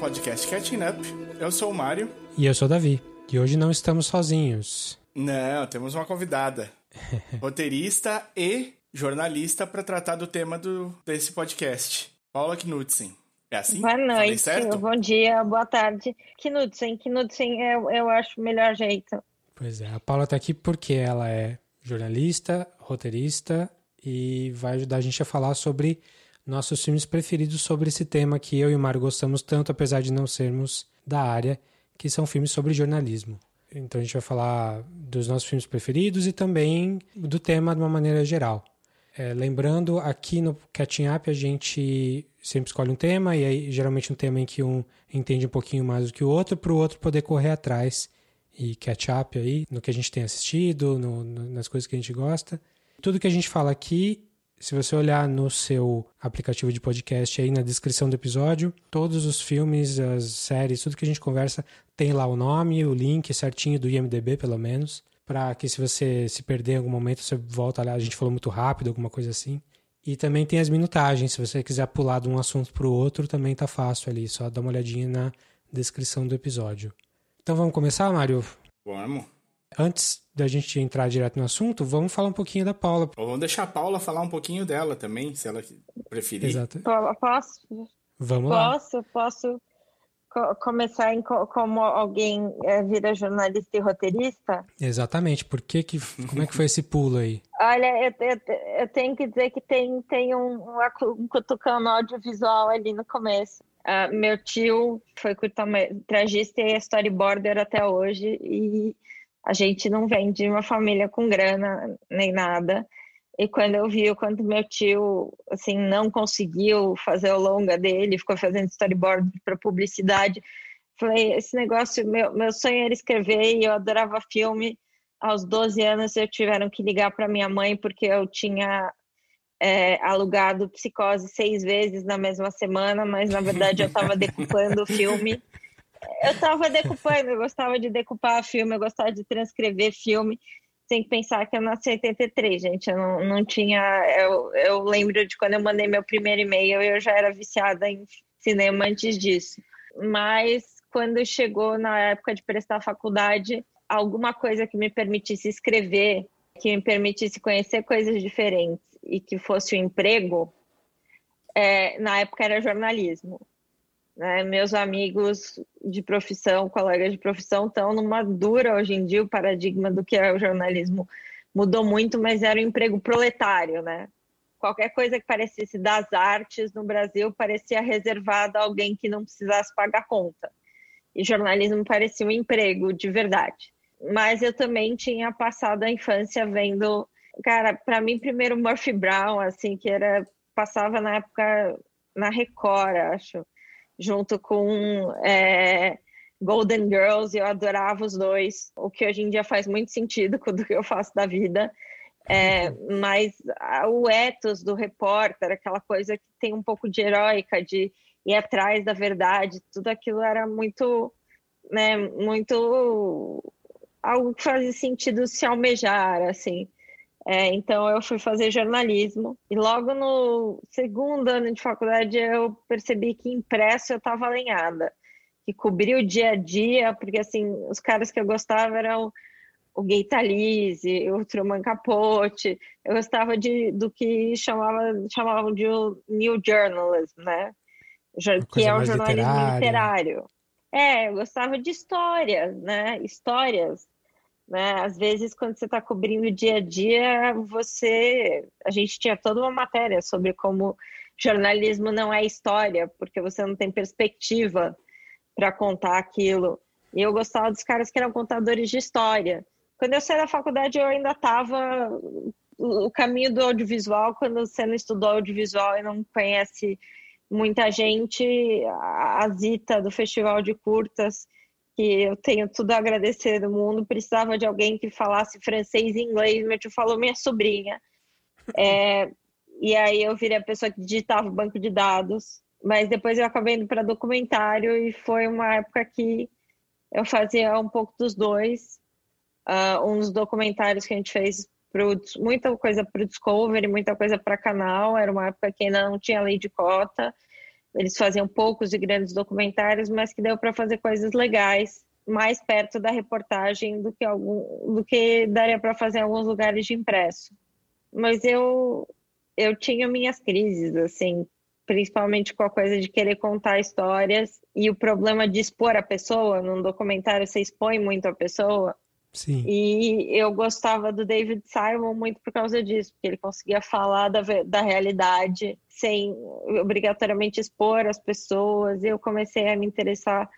podcast Catching Up. Eu sou o Mário. E eu sou o Davi. E hoje não estamos sozinhos. Não, temos uma convidada. roteirista e jornalista para tratar do tema do, desse podcast. Paula Knudsen. É assim? Boa noite, bom dia, boa tarde. Knudsen, Knudsen eu, eu acho o melhor jeito. Pois é, a Paula está aqui porque ela é jornalista, roteirista e vai ajudar a gente a falar sobre nossos filmes preferidos sobre esse tema que eu e o Mário gostamos tanto, apesar de não sermos da área, que são filmes sobre jornalismo. Então a gente vai falar dos nossos filmes preferidos e também do tema de uma maneira geral. É, lembrando, aqui no Catching Up a gente sempre escolhe um tema, e aí geralmente um tema em que um entende um pouquinho mais do que o outro, para o outro poder correr atrás e catch up aí no que a gente tem assistido, no, no, nas coisas que a gente gosta. Tudo que a gente fala aqui se você olhar no seu aplicativo de podcast aí na descrição do episódio, todos os filmes, as séries, tudo que a gente conversa tem lá o nome, o link certinho do IMDB, pelo menos, para que se você se perder em algum momento, você volta lá, a gente falou muito rápido, alguma coisa assim. E também tem as minutagens, se você quiser pular de um assunto para o outro, também tá fácil ali, só dá uma olhadinha na descrição do episódio. Então vamos começar, Mário? Vamos. Antes da gente entrar direto no assunto, vamos falar um pouquinho da Paula. Ou vamos deixar a Paula falar um pouquinho dela também, se ela preferir. Exato. Posso? Vamos posso, lá. Posso co começar em co como alguém é, vira jornalista e roteirista? Exatamente. Por que que, como é que foi esse pulo aí? Olha, eu, eu, eu tenho que dizer que tem, tem um, um cutucão audiovisual ali no começo. Uh, meu tio foi curta-metragista e é storyboarder até hoje e a gente não vem de uma família com grana nem nada. E quando eu vi o quanto meu tio assim não conseguiu fazer o longa dele, ficou fazendo storyboard para publicidade, falei, esse negócio, meu, meu sonho era escrever e eu adorava filme. Aos 12 anos eu tiveram que ligar para minha mãe porque eu tinha é, alugado Psicose seis vezes na mesma semana, mas na verdade eu estava decupando o filme eu estava decupando, eu gostava de decupar filme, eu gostava de transcrever filme. Tem que pensar que eu nasci em 83, gente. Eu não, não tinha. Eu, eu lembro de quando eu mandei meu primeiro e-mail, eu já era viciada em cinema antes disso. Mas quando chegou na época de prestar faculdade, alguma coisa que me permitisse escrever, que me permitisse conhecer coisas diferentes e que fosse um emprego, é, na época era jornalismo. Né? Meus amigos de profissão, colegas de profissão, estão numa dura hoje em dia. O paradigma do que é o jornalismo mudou muito, mas era um emprego proletário, né? Qualquer coisa que parecesse das artes no Brasil parecia reservada a alguém que não precisasse pagar conta. E jornalismo parecia um emprego de verdade. Mas eu também tinha passado a infância vendo, cara, para mim primeiro Murphy Brown, assim, que era passava na época na Record, acho junto com é, Golden Girls, eu adorava os dois, o que hoje em dia faz muito sentido com o que eu faço da vida. É, mas o ethos do repórter, aquela coisa que tem um pouco de heróica, de ir atrás da verdade, tudo aquilo era muito, né, muito algo que fazia sentido se almejar, assim. É, então eu fui fazer jornalismo e logo no segundo ano de faculdade eu percebi que impresso eu estava alinhada, que cobria o dia a dia, porque assim os caras que eu gostava eram o Gay Talese, o Truman Capote, eu gostava de, do que chamava, chamavam de New Journalism, né? Que é o jornalismo literário. literário. É, eu gostava de histórias, né? Histórias né? Às vezes, quando você está cobrindo o dia a dia, você. A gente tinha toda uma matéria sobre como jornalismo não é história, porque você não tem perspectiva para contar aquilo. E eu gostava dos caras que eram contadores de história. Quando eu saí da faculdade, eu ainda estava o caminho do audiovisual. Quando você não estudou audiovisual e não conhece muita gente, a Zita do Festival de Curtas que eu tenho tudo a agradecer do mundo, precisava de alguém que falasse francês e inglês, meu tio falou minha sobrinha. É, e aí eu virei a pessoa que digitava o banco de dados, mas depois eu acabei indo para documentário e foi uma época que eu fazia um pouco dos dois. Uh, um dos documentários que a gente fez pro, muita coisa para o Discovery, muita coisa para canal, era uma época que ainda não tinha lei de cota. Eles faziam poucos e grandes documentários, mas que deu para fazer coisas legais mais perto da reportagem do que algum do que daria para fazer em alguns lugares de impresso. Mas eu eu tinha minhas crises assim, principalmente com a coisa de querer contar histórias e o problema de expor a pessoa num documentário você expõe muito a pessoa. Sim. E eu gostava do David Simon muito por causa disso, porque ele conseguia falar da, da realidade sem obrigatoriamente expor as pessoas. E eu comecei a me interessar.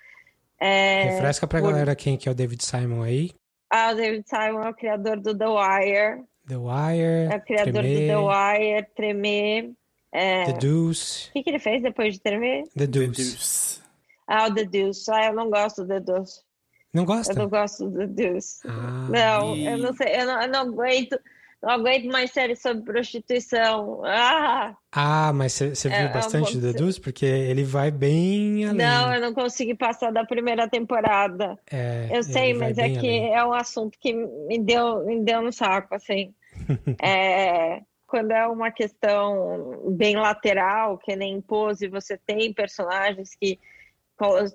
É, Refresca pra por... galera quem que é o David Simon aí. Ah, o David Simon é o criador do The Wire. The Wire. É o criador Tremer, do The Wire, Tremer. É... The Deuce. O que, que ele fez depois de Tremer? The Deuce. The Deuce. Ah, o The Deuce. Ah, eu não gosto do The Deuce. Não gosta? Eu não gosto do Deus. Ah, não, e... eu não sei, eu não, eu não aguento. Não aguento mais séries sobre prostituição. Ah, ah mas você viu é, bastante do Deus? Porque ele vai bem além. Não, eu não consegui passar da primeira temporada. É, eu sei, mas é que além. é um assunto que me deu, me deu no saco, assim. é, quando é uma questão bem lateral, que nem pose, você tem personagens que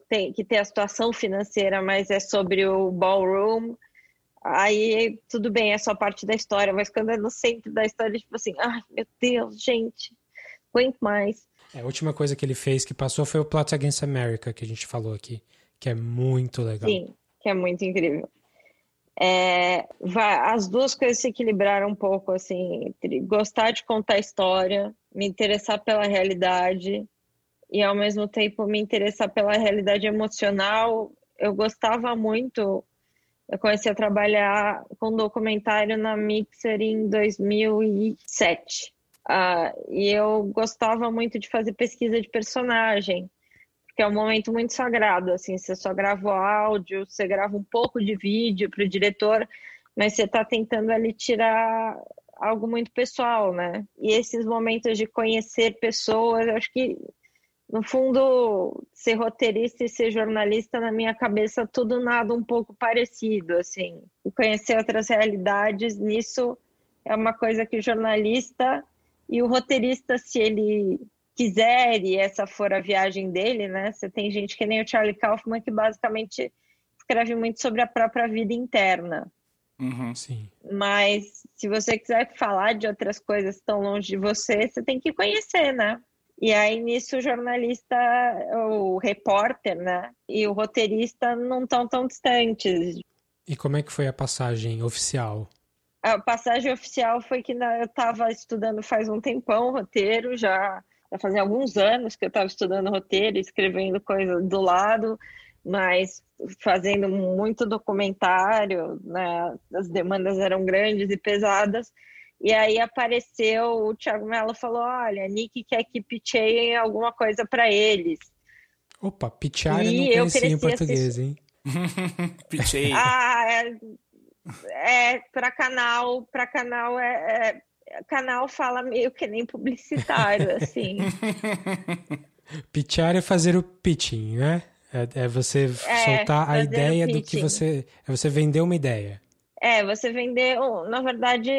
tem, que tem a situação financeira, mas é sobre o ballroom, aí tudo bem, é só parte da história, mas quando é no centro da história, tipo assim, ai meu Deus, gente, aguento mais. É, a última coisa que ele fez que passou foi o Plot Against America, que a gente falou aqui, que é muito legal. Sim, que é muito incrível. É, vai, as duas coisas se equilibraram um pouco, assim, entre gostar de contar história, me interessar pela realidade e ao mesmo tempo me interessar pela realidade emocional. Eu gostava muito. Eu comecei a trabalhar com documentário na Mixer em 2007. Uh, ah, e eu gostava muito de fazer pesquisa de personagem, porque é um momento muito sagrado. Assim, você só grava o áudio, você grava um pouco de vídeo para o diretor, mas você está tentando ali tirar algo muito pessoal, né? E esses momentos de conhecer pessoas, acho que no fundo, ser roteirista e ser jornalista, na minha cabeça, tudo nada um pouco parecido, assim. conhecer outras realidades, nisso é uma coisa que o jornalista e o roteirista, se ele quiser, e essa for a viagem dele, né? Você tem gente que nem o Charlie Kaufman, que basicamente escreve muito sobre a própria vida interna. Uhum, sim. Mas se você quiser falar de outras coisas tão longe de você, você tem que conhecer, né? E aí nisso o jornalista, o repórter, né, e o roteirista não estão tão distantes. E como é que foi a passagem oficial? A passagem oficial foi que eu estava estudando faz um tempão roteiro, já, já fazia alguns anos que eu estava estudando roteiro, escrevendo coisa do lado, mas fazendo muito documentário, né, as demandas eram grandes e pesadas. E aí apareceu, o Thiago Mello falou: olha, Nick quer que pitcheiem alguma coisa para eles. Opa, pitchar eu não conhecia em português, hein? Pitchei. ah, é, é para canal, para canal é, é, canal fala meio que nem publicitário, assim. Pitchar é fazer o pitching, né? É, é você é, soltar a ideia do que você. É você vender uma ideia. É, você vender, na verdade,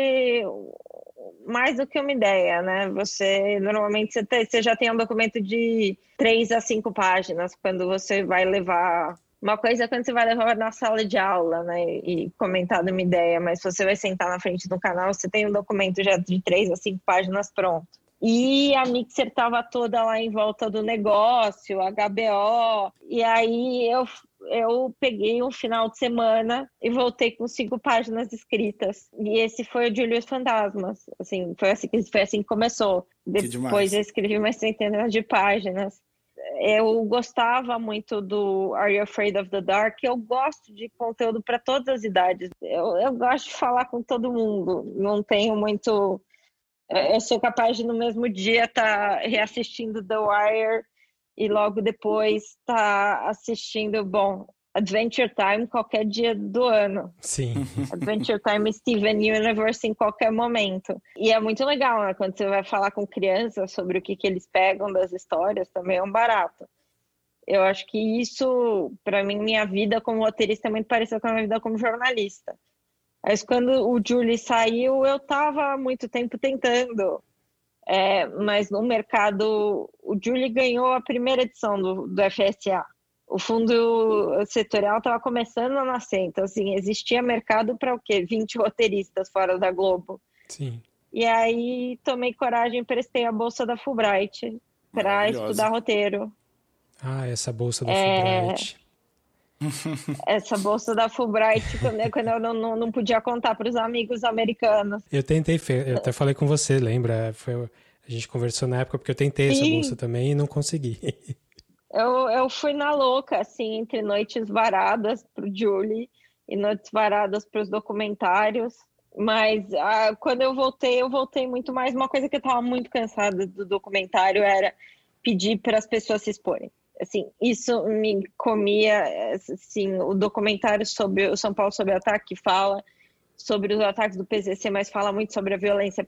mais do que uma ideia, né? Você normalmente você, tem, você já tem um documento de três a cinco páginas quando você vai levar uma coisa é quando você vai levar na sala de aula, né, e comentar de uma ideia, mas você vai sentar na frente do canal, você tem um documento já de três a cinco páginas pronto. E a Mixer estava toda lá em volta do negócio, HBO, e aí eu eu peguei um final de semana e voltei com cinco páginas escritas. E esse foi o Julius Fantasmas. Assim, foi assim, foi assim que começou. Que Depois eu escrevi mais centenas de páginas. Eu gostava muito do Are You Afraid of the Dark? Eu gosto de conteúdo para todas as idades. Eu, eu gosto de falar com todo mundo. Não tenho muito. Eu sou capaz de no mesmo dia estar tá reassistindo The Wire e logo depois tá assistindo, bom, Adventure Time qualquer dia do ano. Sim. Adventure Time Steven Universe em qualquer momento. E é muito legal, né? Quando você vai falar com crianças sobre o que, que eles pegam das histórias, também é um barato. Eu acho que isso, para mim, minha vida como roteirista é muito parecida com a minha vida como jornalista. Mas quando o Julie saiu, eu estava há muito tempo tentando É, mas no mercado, o Julie ganhou a primeira edição do, do FSA. O fundo setorial estava começando a nascer, então assim, existia mercado para o quê? 20 roteiristas fora da Globo. Sim. E aí tomei coragem e prestei a bolsa da Fulbright para estudar roteiro. Ah, essa bolsa da é... Fulbright. essa bolsa da Fulbright quando, quando eu não, não, não podia contar para os amigos americanos. Eu tentei, eu até falei com você, lembra? Foi, a gente conversou na época porque eu tentei Sim. essa bolsa também e não consegui. Eu, eu fui na louca, assim, entre noites varadas para o Julie e noites varadas para os documentários. Mas ah, quando eu voltei, eu voltei muito mais. Uma coisa que eu estava muito cansada do documentário era pedir para as pessoas se exporem. Assim, isso me comia. Assim, o documentário sobre o São Paulo sob ataque fala sobre os ataques do PCC, mas fala muito sobre a violência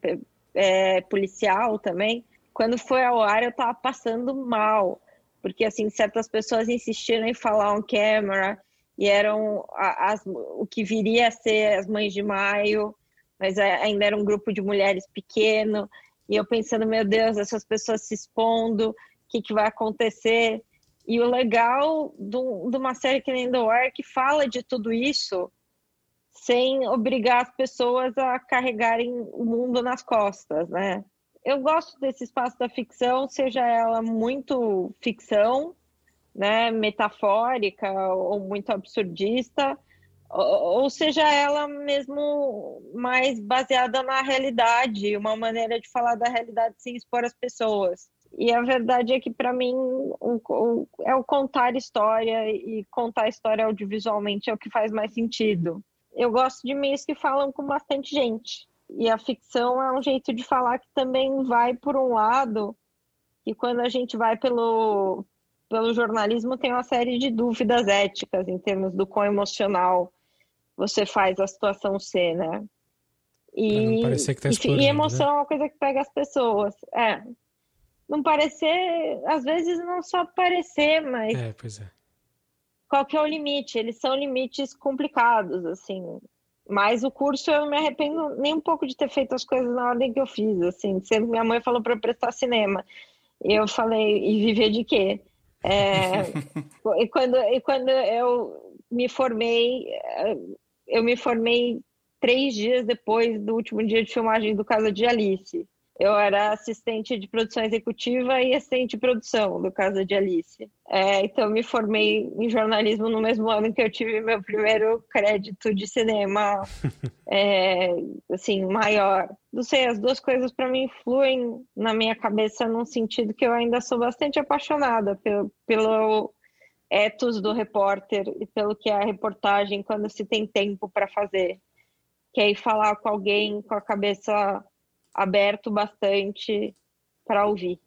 é, policial também. Quando foi ao ar, eu estava passando mal, porque assim certas pessoas insistiram em falar on camera e eram as, o que viria a ser as mães de maio, mas ainda era um grupo de mulheres pequeno, e eu pensando, meu Deus, essas pessoas se expondo, o que, que vai acontecer? E o legal de uma série que nem The que fala de tudo isso sem obrigar as pessoas a carregarem o mundo nas costas, né? Eu gosto desse espaço da ficção, seja ela muito ficção, né, metafórica ou muito absurdista, ou, seja ela mesmo mais baseada na realidade, uma maneira de falar da realidade sem expor as pessoas. E a verdade é que, para mim, o, o, é o contar história e contar história audiovisualmente é o que faz mais sentido. Eu gosto de meios que falam com bastante gente. E a ficção é um jeito de falar que também vai por um lado, e quando a gente vai pelo, pelo jornalismo tem uma série de dúvidas éticas em termos do quão emocional você faz a situação ser, né? E, tá e, e né? emoção né? é uma coisa que pega as pessoas. É. Não parecer, às vezes não só parecer, mas. É, pois é. Qual que é o limite? Eles são limites complicados, assim. Mas o curso eu me arrependo nem um pouco de ter feito as coisas na ordem que eu fiz, assim. Sempre minha mãe falou para prestar cinema. Eu falei, e viver de quê? É, e, quando, e quando eu me formei, eu me formei três dias depois do último dia de filmagem do Casa de Alice. Eu era assistente de produção executiva e assistente de produção do Casa de Alice. É, então, me formei em jornalismo no mesmo ano que eu tive meu primeiro crédito de cinema, é, assim, maior. Não sei, as duas coisas para mim fluem na minha cabeça num sentido que eu ainda sou bastante apaixonada pelo, pelo ethos do repórter e pelo que é a reportagem quando se tem tempo para fazer. Que é ir falar com alguém com a cabeça aberto bastante para ouvir.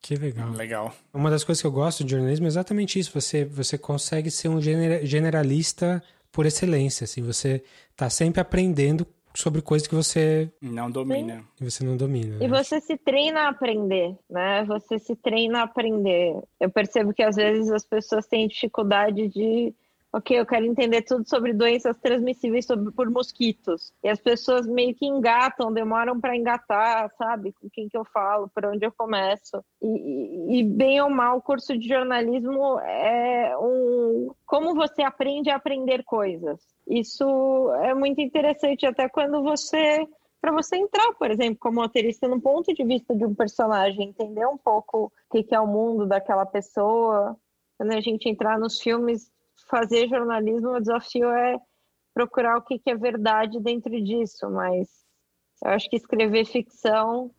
Que legal. Legal. Uma das coisas que eu gosto de jornalismo é exatamente isso. Você, você consegue ser um generalista por excelência. Assim, você está sempre aprendendo sobre coisas que você não domina. E você não domina. E né? você se treina a aprender, né? Você se treina a aprender. Eu percebo que às vezes as pessoas têm dificuldade de ok, eu quero entender tudo sobre doenças transmissíveis por mosquitos. E as pessoas meio que engatam, demoram para engatar, sabe? Com quem que eu falo, por onde eu começo. E, e, bem ou mal, o curso de jornalismo é um... Como você aprende a aprender coisas. Isso é muito interessante, até quando você para você entrar, por exemplo, como roteirista no ponto de vista de um personagem, entender um pouco o que é o mundo daquela pessoa. Quando a gente entrar nos filmes, fazer jornalismo, o desafio é procurar o que, que é verdade dentro disso, mas eu acho que escrever ficção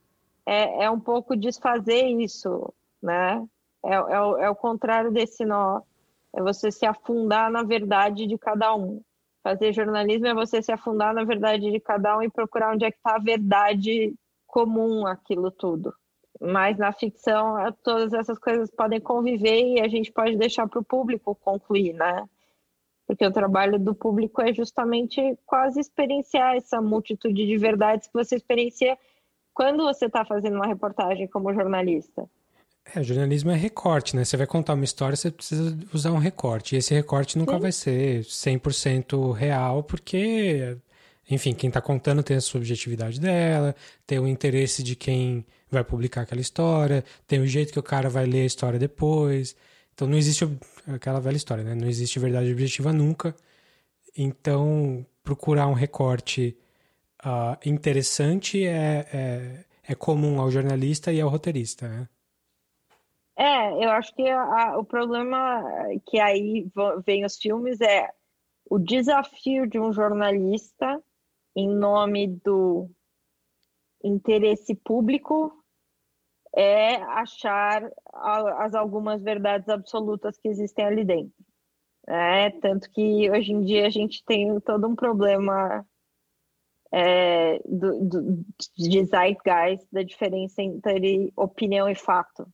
é, é um pouco desfazer isso, né? É, é, o, é o contrário desse nó, é você se afundar na verdade de cada um. Fazer jornalismo é você se afundar na verdade de cada um e procurar onde é que está a verdade comum aquilo tudo. Mas na ficção, é, todas essas coisas podem conviver e a gente pode deixar para o público concluir, né? Porque o trabalho do público é justamente quase experienciar essa multitude de verdades que você experiencia quando você está fazendo uma reportagem como jornalista. É, jornalismo é recorte, né? Você vai contar uma história, você precisa usar um recorte. E esse recorte nunca Sim. vai ser 100% real, porque enfim, quem está contando tem a subjetividade dela, tem o interesse de quem vai publicar aquela história, tem o jeito que o cara vai ler a história depois. Então não existe aquela velha história, né? Não existe verdade objetiva nunca. Então procurar um recorte uh, interessante é, é, é, comum ao jornalista e ao roteirista, né? É, eu acho que a, o problema que aí vem os filmes é o desafio de um jornalista em nome do interesse público é achar as algumas verdades absolutas que existem ali dentro. É, tanto que hoje em dia a gente tem todo um problema é, do, do, de zeitgeist, da diferença entre opinião e fato.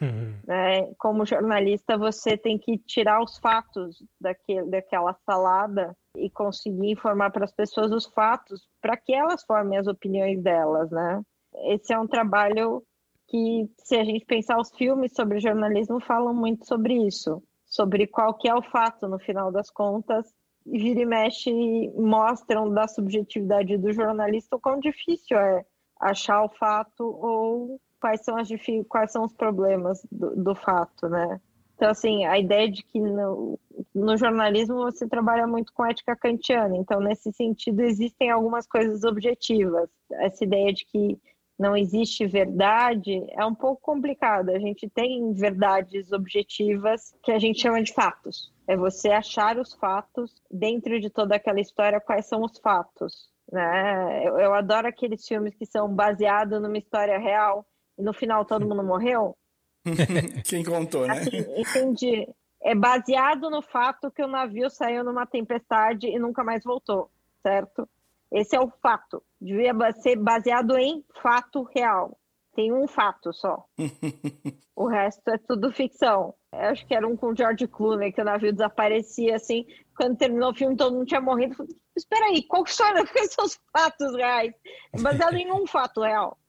Uhum. É, como jornalista, você tem que tirar os fatos daquele, daquela salada e conseguir informar para as pessoas os fatos para que elas formem as opiniões delas, né? Esse é um trabalho que, se a gente pensar os filmes sobre jornalismo, falam muito sobre isso, sobre qual que é o fato no final das contas. Vira e mexe mostram da subjetividade do jornalista o quão difícil é achar o fato ou quais são, as, quais são os problemas do, do fato, né? Então, assim, a ideia de que no, no, jornalismo você trabalha muito com ética kantiana, então, nesse sentido, existem algumas coisas objetivas. Essa ideia de que não existe verdade é um pouco complicada. A gente tem verdades objetivas que a gente chama de fatos. É você achar os fatos dentro de toda aquela história, quais são os fatos. Né? Eu, eu adoro aqueles filmes que são baseados numa história real e no final todo mundo morreu. Quem contou, né? Assim, entendi. É baseado no fato que o navio saiu numa tempestade e nunca mais voltou, certo? Esse é o fato. Devia ser baseado em fato real. Tem um fato só. o resto é tudo ficção. Eu acho que era um com o George Clooney, que o navio desaparecia assim. Quando terminou o filme, todo mundo tinha morrido. Falei, Espera aí, qual que são os fatos reais? É baseado em um fato real.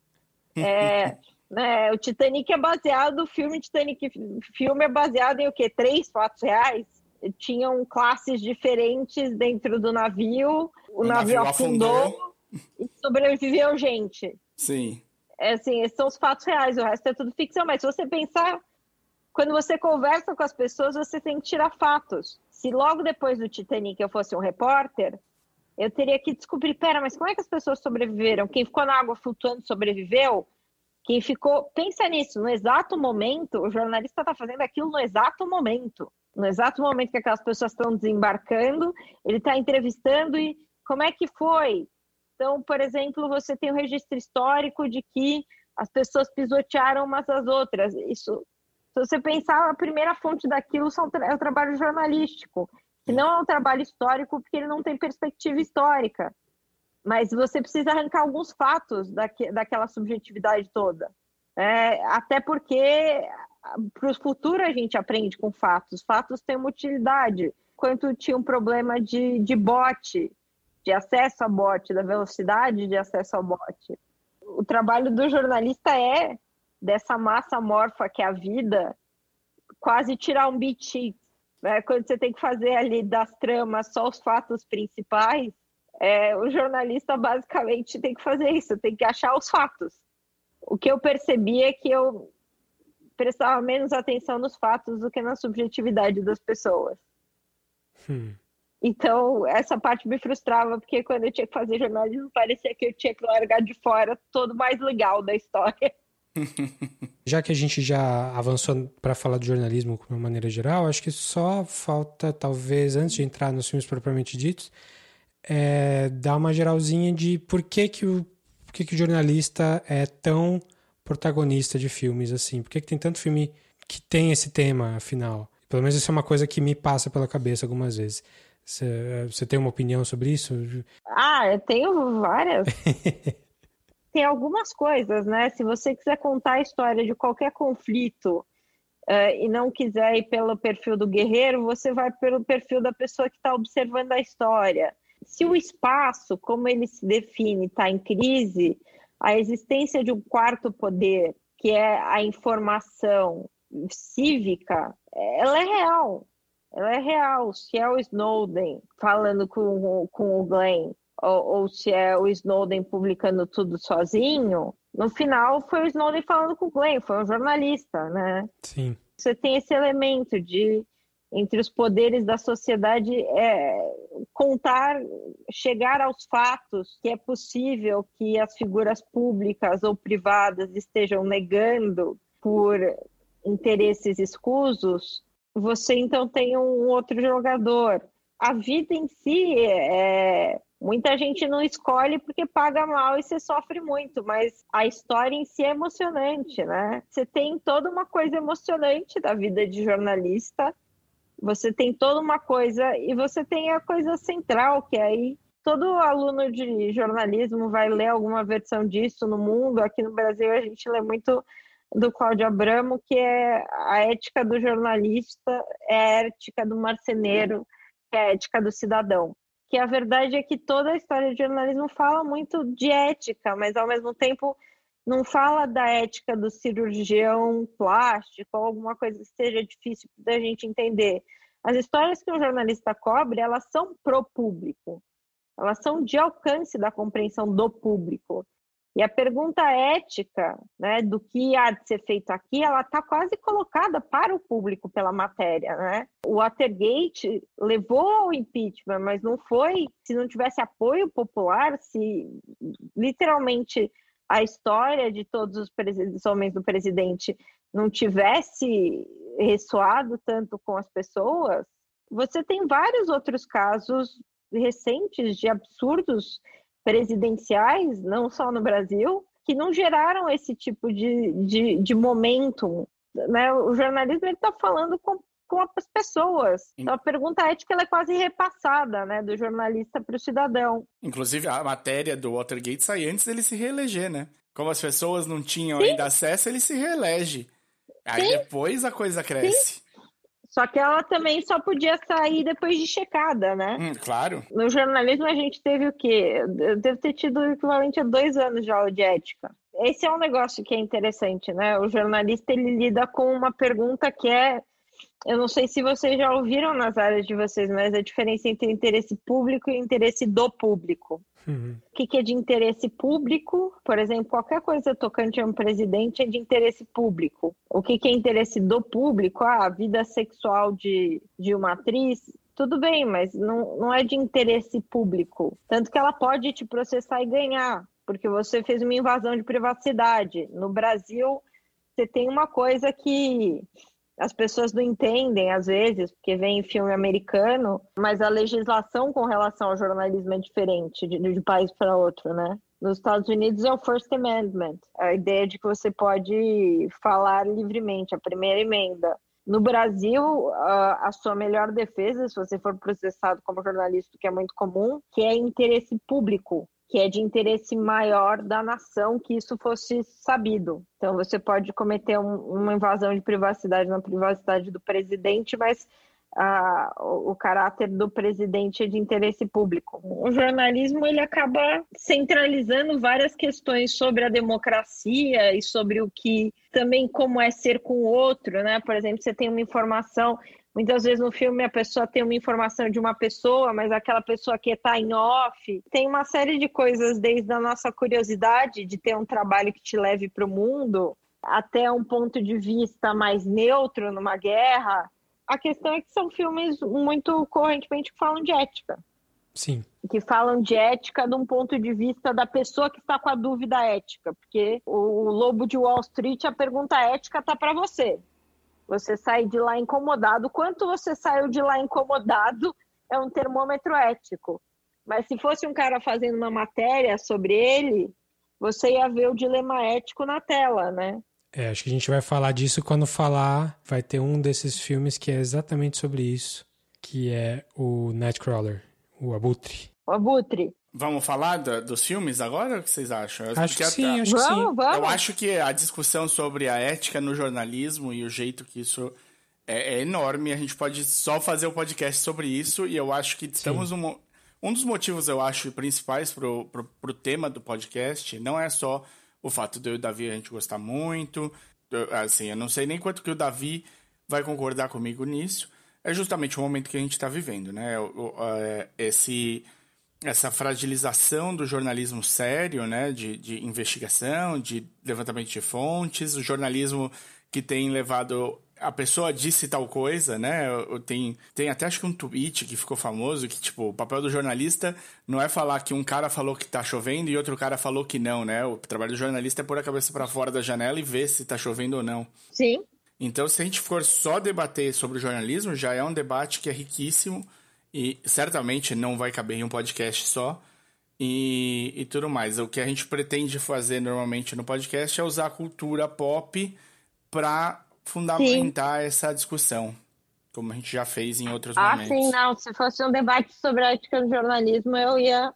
É, né, o Titanic é baseado, o filme Titanic filme é baseado em o quê? Três fatos reais? Tinham classes diferentes dentro do navio, o, o navio, navio, afundou, afundou e sobreviveu gente. Sim. É, assim, esses são os fatos reais, o resto é tudo ficção, mas se você pensar, quando você conversa com as pessoas, você tem que tirar fatos. Se logo depois do Titanic eu fosse um repórter, eu teria que descobrir, pera, mas como é que as pessoas sobreviveram? Quem ficou na água flutuando sobreviveu? Quem ficou. Pensa nisso, no exato momento, o jornalista está fazendo aquilo no exato momento. No exato momento que aquelas pessoas estão desembarcando, ele está entrevistando e como é que foi? Então, por exemplo, você tem o um registro histórico de que as pessoas pisotearam umas às outras. Isso, se você pensar, a primeira fonte daquilo é o trabalho jornalístico, que não é um trabalho histórico, porque ele não tem perspectiva histórica mas você precisa arrancar alguns fatos daque, daquela subjetividade toda. É, até porque para o futuro a gente aprende com fatos. Fatos têm uma utilidade. Quanto tinha um problema de, de bot, de acesso a bot, da velocidade de acesso ao bot. O trabalho do jornalista é, dessa massa amorfa que é a vida, quase tirar um beat. Né? Quando você tem que fazer ali das tramas só os fatos principais, é, o jornalista basicamente tem que fazer isso, tem que achar os fatos. O que eu percebi é que eu prestava menos atenção nos fatos do que na subjetividade das pessoas. Hum. Então, essa parte me frustrava, porque quando eu tinha que fazer jornalismo, parecia que eu tinha que largar de fora todo mais legal da história. Já que a gente já avançou para falar de jornalismo de uma maneira geral, acho que só falta, talvez, antes de entrar nos filmes propriamente ditos, é, dar uma geralzinha de por que, que, o, por que, que o jornalista é tão protagonista de filmes assim. Por que, que tem tanto filme que tem esse tema, afinal? Pelo menos isso é uma coisa que me passa pela cabeça algumas vezes. Você tem uma opinião sobre isso? Ah, eu tenho várias. tem algumas coisas, né? Se você quiser contar a história de qualquer conflito uh, e não quiser ir pelo perfil do guerreiro, você vai pelo perfil da pessoa que está observando a história se o espaço, como ele se define, está em crise, a existência de um quarto poder, que é a informação cívica, ela é real. Ela é real. Se é o Snowden falando com, com o Glenn, ou, ou se é o Snowden publicando tudo sozinho, no final foi o Snowden falando com o Glenn, foi um jornalista, né? Sim. Você tem esse elemento de entre os poderes da sociedade é, contar, chegar aos fatos que é possível que as figuras públicas ou privadas estejam negando por interesses escusos, você então tem um outro jogador. A vida em si é, Muita gente não escolhe porque paga mal e você sofre muito, mas a história em si é emocionante, né? Você tem toda uma coisa emocionante da vida de jornalista, você tem toda uma coisa e você tem a coisa central, que é aí todo aluno de jornalismo vai ler alguma versão disso no mundo. Aqui no Brasil a gente lê muito do Cláudio Abramo, que é a ética do jornalista, é a ética do marceneiro, que é a ética do cidadão que a verdade é que toda a história de jornalismo fala muito de ética, mas ao mesmo tempo não fala da ética do cirurgião plástico ou alguma coisa que seja difícil da gente entender. As histórias que um jornalista cobre, elas são pro público. Elas são de alcance da compreensão do público. E a pergunta ética né, do que há de ser feito aqui, ela está quase colocada para o público pela matéria. Né? O Watergate levou ao impeachment, mas não foi se não tivesse apoio popular, se literalmente a história de todos os, os homens do presidente não tivesse ressoado tanto com as pessoas, você tem vários outros casos recentes de absurdos presidenciais, não só no Brasil, que não geraram esse tipo de, de, de. Né? O jornalismo está falando com, com as pessoas. Então, a pergunta ética é quase repassada né? do jornalista para o cidadão. Inclusive, a matéria do Watergate sai antes dele se reeleger, né? Como as pessoas não tinham Sim. ainda acesso, ele se reelege. Aí Sim. depois a coisa cresce. Sim. Só que ela também só podia sair depois de checada, né? Hum, claro. No jornalismo a gente teve o quê? Eu devo ter tido o equivalente a dois anos de aula de ética. Esse é um negócio que é interessante, né? O jornalista ele lida com uma pergunta que é eu não sei se vocês já ouviram nas áreas de vocês, mas a diferença entre interesse público e interesse do público. Uhum. O que, que, é de interesse público? Por exemplo, qualquer coisa tocante a um presidente é de interesse público. O que, que é interesse do público? Ah, a vida sexual de, de uma atriz. Tudo bem, mas não, não é de interesse público. Tanto que ela pode te processar e ganhar, porque você fez uma invasão de privacidade. No Brasil, você tem uma coisa que as pessoas não entendem às vezes, porque vem filme americano, mas a legislação com relação ao jornalismo é diferente de, de país para outro, né? Nos Estados Unidos é o First Amendment, a ideia de que você pode falar livremente, a primeira emenda. No Brasil, a sua melhor defesa, se você for processado como jornalista, que é muito comum, que é interesse público que é de interesse maior da nação que isso fosse sabido. Então, você pode cometer um, uma invasão de privacidade na privacidade do presidente, mas o, o, caráter do presidente é de interesse público. O jornalismo ele acaba centralizando várias questões sobre a democracia e sobre o que também como é ser com o outro, né? Por exemplo, você tem uma informação Muitas vezes no filme a pessoa tem uma informação de uma pessoa, mas aquela pessoa que está em off. Tem uma série de coisas, desde a nossa curiosidade de ter um trabalho que te leve para o mundo, até um ponto de vista mais neutro numa guerra. A questão é que são filmes muito correntemente que falam de ética. Sim. Que falam de ética de um ponto de vista da pessoa que está com a dúvida ética. Porque o Lobo de Wall Street, a pergunta ética está para você. Você sai de lá incomodado. Quanto você saiu de lá incomodado é um termômetro ético. Mas se fosse um cara fazendo uma matéria sobre ele, você ia ver o dilema ético na tela, né? É, acho que a gente vai falar disso quando falar. Vai ter um desses filmes que é exatamente sobre isso, que é o Nightcrawler, o Abutre. O Abutre. Vamos falar do, dos filmes agora? O que vocês acham? Eu acho que sim, acho que vamos, sim. Vamos. Eu acho que a discussão sobre a ética no jornalismo e o jeito que isso é, é enorme. A gente pode só fazer o um podcast sobre isso e eu acho que estamos um, um dos motivos, eu acho, principais pro, pro, pro tema do podcast não é só o fato de eu e o Davi a gente gostar muito. Eu, assim, eu não sei nem quanto que o Davi vai concordar comigo nisso. É justamente o momento que a gente está vivendo, né? É, esse essa fragilização do jornalismo sério, né, de, de investigação, de levantamento de fontes, o jornalismo que tem levado a pessoa disse tal coisa, né? Tem, tem até acho que um tweet que ficou famoso que, tipo, o papel do jornalista não é falar que um cara falou que tá chovendo e outro cara falou que não, né? O trabalho do jornalista é pôr a cabeça para fora da janela e ver se tá chovendo ou não. Sim. Então, se a gente for só debater sobre o jornalismo, já é um debate que é riquíssimo e certamente não vai caber em um podcast só. E, e tudo mais. O que a gente pretende fazer normalmente no podcast é usar a cultura pop para fundamentar sim. essa discussão, como a gente já fez em outros ah, momentos. Ah, sim, não. Se fosse um debate sobre a ética do jornalismo, eu ia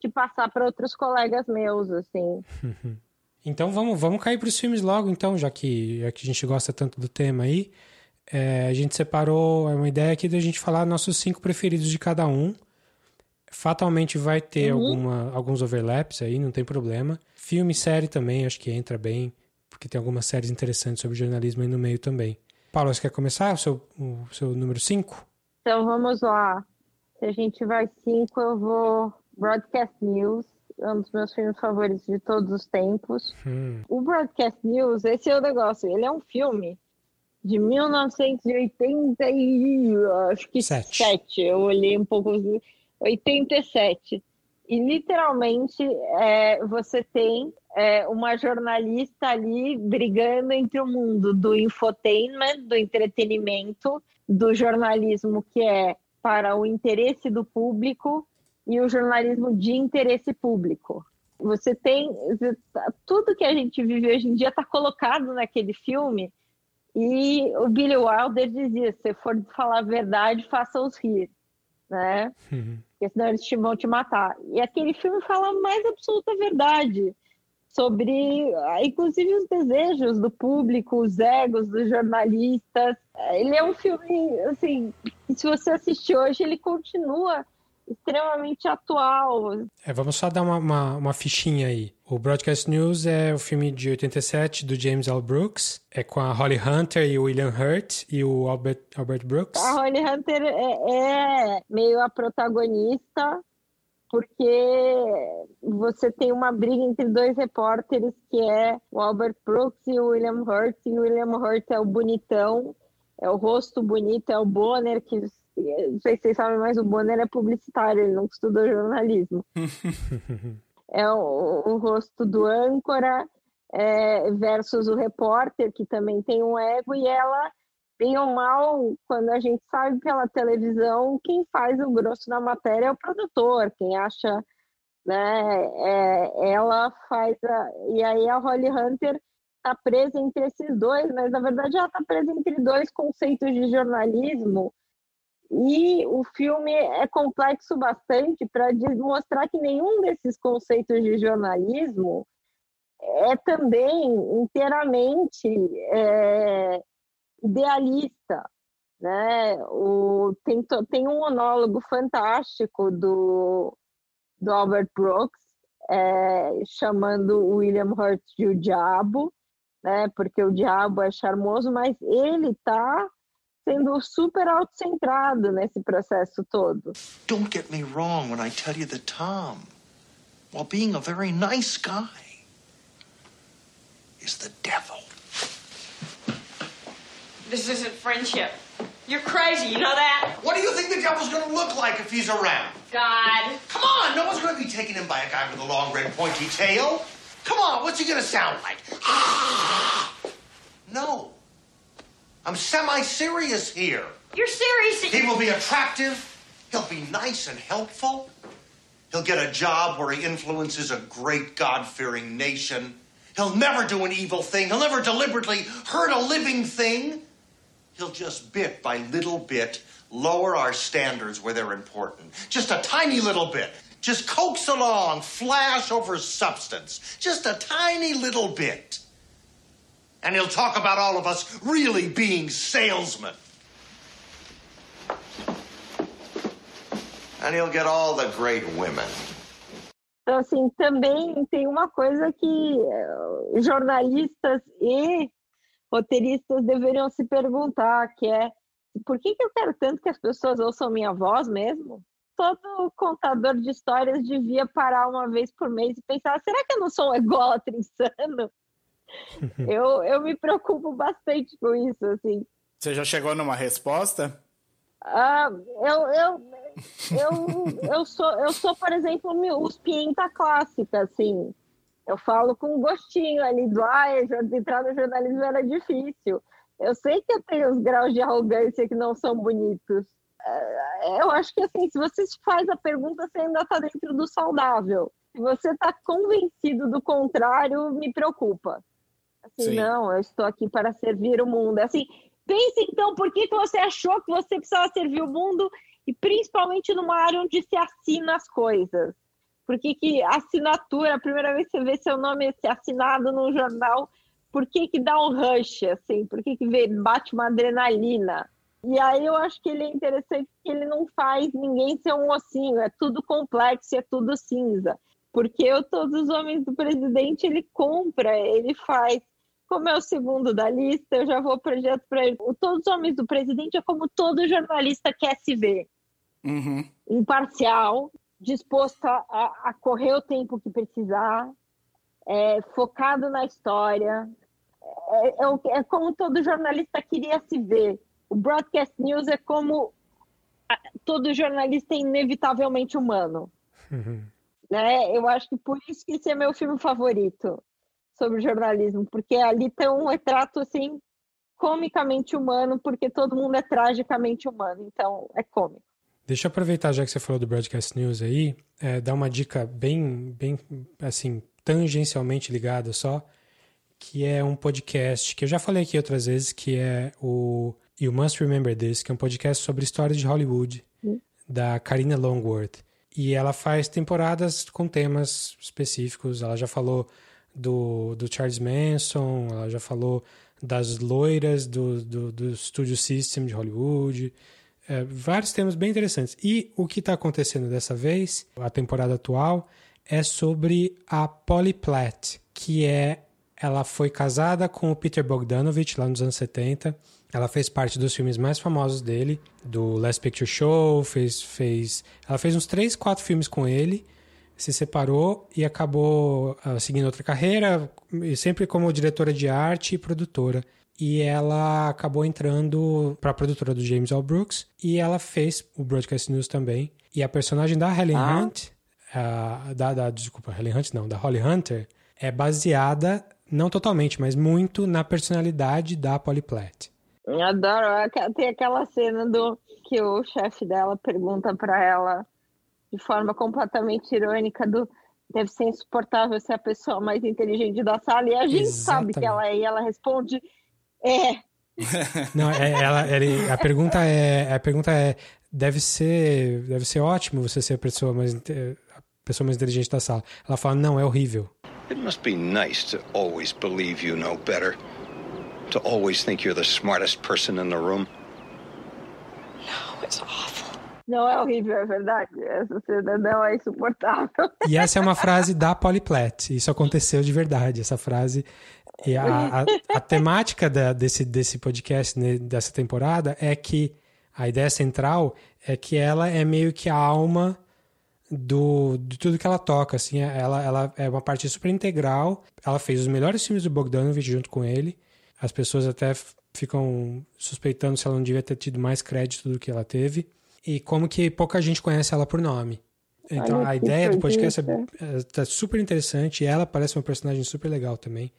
te passar para outros colegas meus, assim. então vamos, vamos cair para os filmes logo, então, já que, já que a gente gosta tanto do tema aí. É, a gente separou é uma ideia aqui da gente falar nossos cinco preferidos de cada um. Fatalmente vai ter uhum. alguma, alguns overlaps aí, não tem problema. Filme, série também, acho que entra bem porque tem algumas séries interessantes sobre jornalismo aí no meio também. Paulo, você quer começar o seu, o seu número 5? Então vamos lá. Se a gente vai 5, eu vou Broadcast News, é um dos meus filmes favoritos de todos os tempos. Hum. O Broadcast News, esse é o negócio, ele é um filme de 1980 e acho que Sete. 7. Eu olhei um pouco 87. E literalmente é, você tem é, uma jornalista ali brigando entre o mundo do infotainment, do entretenimento, do jornalismo que é para o interesse do público e o jornalismo de interesse público. Você tem tudo que a gente vive hoje em dia está colocado naquele filme e o Billy Wilder dizia: se for falar a verdade, faça-os rir, né? Uhum porque senão eles te vão te matar. E aquele filme fala mais absoluta verdade sobre, inclusive, os desejos do público, os egos dos jornalistas. Ele é um filme, assim, se você assistir hoje, ele continua extremamente atual. É, vamos só dar uma, uma, uma, fichinha aí. O Broadcast News é o filme de 87 do James L. Brooks. É com a Holly Hunter e o William Hurt e o Albert, Albert Brooks. A Holly Hunter é, é meio a protagonista porque você tem uma briga entre dois repórteres que é o Albert Brooks e o William Hurt. E o William Hurt é o bonitão, é o rosto bonito, é o Bonner que não sei se vocês sabem, mas o Bonner é publicitário, ele não estudou jornalismo. é o, o, rosto do âncora é, versus o repórter, que também tem um ego, e ela, bem ou mal, quando a gente sabe pela televisão, quem faz o grosso da matéria é o produtor, quem acha, né, é, ela faz a, e aí a Holly Hunter está presa entre esses dois, mas na verdade ela está presa entre dois conceitos de jornalismo e o filme é complexo bastante para mostrar que nenhum desses conceitos de jornalismo é também inteiramente é, idealista. Né? O, tem, tem um monólogo fantástico do, do Albert Brooks é, chamando William Hurt de o diabo, né? porque o diabo é charmoso, mas ele está sendo super autocentrado nesse processo todo. Don't get me wrong when I tell you that Tom, while being a very nice guy, is the devil. This isn't friendship. You're crazy, you know that? What do you think the devil's gonna look like if he's around? God. Come on, no one's gonna be taken in by a guy with a long red pointy tail. Come on, what's he gonna sound like? no. I'm semi-serious here. You're serious? He will be attractive. He'll be nice and helpful. He'll get a job where he influences a great God-fearing nation. He'll never do an evil thing. He'll never deliberately hurt a living thing. He'll just bit by little bit lower our standards where they're important. Just a tiny little bit. Just coax along, flash over substance. Just a tiny little bit. And he'll talk about all of us really being salesmen. And he'll get all the great women. Então, assim, também tem uma coisa que eh, jornalistas e roteiristas deveriam se perguntar, que é por que, que eu quero tanto que as pessoas ouçam minha voz mesmo? todo contador de histórias devia parar uma vez por mês e pensar: será que eu não sou um ególatra insano? eu, eu me preocupo bastante com isso, assim. Você já chegou numa resposta? Ah, eu, eu, eu, eu, sou, eu sou, por exemplo, os pienta clássica, assim. Eu falo com gostinho ali do ah, entrar no jornalismo era difícil. Eu sei que eu tenho os graus de arrogância que não são bonitos. É, eu acho que assim, se você faz a pergunta, você ainda está dentro do saudável. Se você está convencido do contrário, me preocupa. Assim, Sim. não, eu estou aqui para servir o mundo. Assim, pense então por que, que você achou que você precisava servir o mundo e principalmente numa área onde se assina as coisas. Por que, que assinatura, a primeira vez que você vê seu nome assinado num jornal, por que, que dá um rush, assim? Por que, que vê, bate uma adrenalina? E aí eu acho que ele é interessante que ele não faz ninguém ser um ossinho, é tudo complexo, é tudo cinza. Porque eu, todos os homens do presidente, ele compra, ele faz. Como é o segundo da lista, eu já vou projeto para ele. O Todos os Homens do Presidente é como todo jornalista quer se ver. Uhum. Imparcial, disposto a, a, correr o tempo que precisar, é, focado na história. É, é, é, como todo jornalista queria se ver. O broadcast news é como todo jornalista é inevitavelmente humano. Uhum. Né? Eu acho que por isso que esse é meu filme favorito sobre jornalismo, porque ali tem um retrato assim comicamente humano, porque todo mundo é tragicamente humano, então é cômico. Deixa eu aproveitar já que você falou do Broadcast News aí, é, dar uma dica bem, bem assim, tangencialmente ligada só, que é um podcast que eu já falei aqui outras vezes, que é o You Must Remember This, que é um podcast sobre histórias de Hollywood, hum. da Karina Longworth. E ela faz temporadas com temas específicos. Ela já falou do, do Charles Manson, ela já falou das loiras do, do, do Studio System de Hollywood. É, vários temas bem interessantes. E o que está acontecendo dessa vez, a temporada atual, é sobre a Polly Platt, que é. Ela foi casada com o Peter Bogdanovich lá nos anos 70. Ela fez parte dos filmes mais famosos dele, do Last Picture Show, fez, fez, ela fez uns três, quatro filmes com ele se separou e acabou uh, seguindo outra carreira, sempre como diretora de arte e produtora. E ela acabou entrando para a produtora do James L. Brooks e ela fez o Broadcast News também. E a personagem da Helen ah. Hunt, uh, da, da, desculpa, Helen Hunt não, da Holly Hunter, é baseada, não totalmente, mas muito na personalidade da Polly Platt. Adoro, tem aquela cena do que o chefe dela pergunta para ela de forma completamente irônica do deve ser insuportável ser a pessoa mais inteligente da sala e a gente Exatamente. sabe que ela é e ela responde é. Não é, ela, ela, a pergunta é a pergunta é deve ser deve ser ótimo você ser a pessoa mais a pessoa mais inteligente da sala. Ela fala não é horrível. It must be nice to always believe you know better to always think you're the smartest person in the room. No, it's awful não é horrível, é verdade. Essa cena não é insuportável. E essa é uma frase da Poliplet. Isso aconteceu de verdade. Essa frase. E a, a, a temática da, desse, desse podcast, né, dessa temporada, é que a ideia central é que ela é meio que a alma do, de tudo que ela toca. Assim, ela, ela é uma parte super integral. Ela fez os melhores filmes do Bogdanovich junto com ele. As pessoas até ficam suspeitando se ela não devia ter tido mais crédito do que ela teve e como que pouca gente conhece ela por nome. Então Olha a ideia do podcast é, é, tá super interessante e ela parece uma personagem super legal também.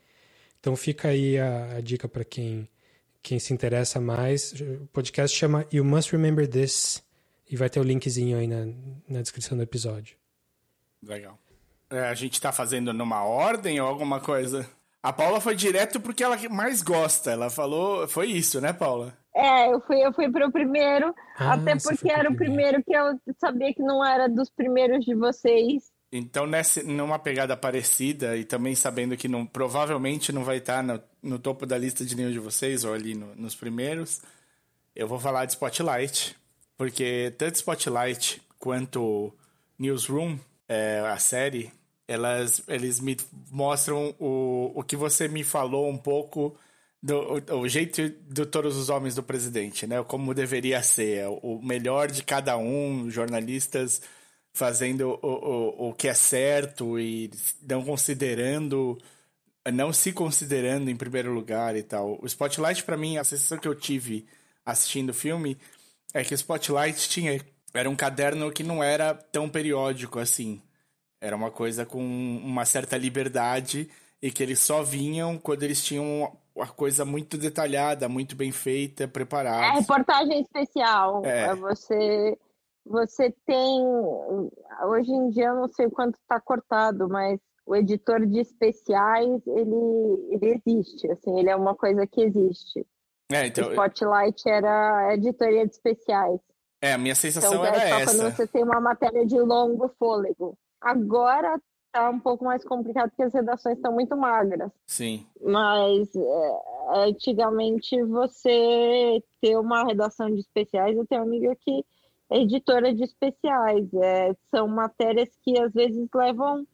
Então fica aí a, a dica para quem quem se interessa mais. O podcast chama You Must Remember This e vai ter o linkzinho aí na, na descrição do episódio. Legal. É, a gente tá fazendo numa ordem ou alguma coisa? A Paula foi direto porque ela mais gosta. Ela falou, foi isso, né, Paula? É, eu fui, eu fui para o primeiro, ah, até porque era o primeiro que eu sabia que não era dos primeiros de vocês. Então, nessa, numa pegada parecida, e também sabendo que não, provavelmente não vai estar no, no topo da lista de nenhum de vocês, ou ali no, nos primeiros, eu vou falar de Spotlight. Porque tanto Spotlight quanto Newsroom, é, a série, elas, eles me mostram o, o que você me falou um pouco do o, o, jeito de todos os homens do presidente, né? Como deveria ser, o melhor de cada um, jornalistas fazendo o, o, o que é certo e não considerando, não se considerando em primeiro lugar e tal. O Spotlight, para mim, a sensação que eu tive assistindo o filme é que o Spotlight tinha era um caderno que não era tão periódico assim. Era uma coisa com uma certa liberdade e que eles só vinham quando eles tinham uma coisa muito detalhada, muito bem feita, preparada. É reportagem especial. É. Você, você tem. Hoje em dia eu não sei quanto está cortado, mas o editor de especiais ele, ele existe. Assim, ele é uma coisa que existe. É, então... O Spotlight era a editoria de especiais. É, a minha sensação então, era é só essa. quando você tem uma matéria de longo fôlego. Agora tá um pouco mais complicado porque as redações estão muito magras. Sim. Mas é, antigamente você ter uma redação de especiais, eu tenho uma amiga que é editora de especiais. É, são matérias que às vezes levam,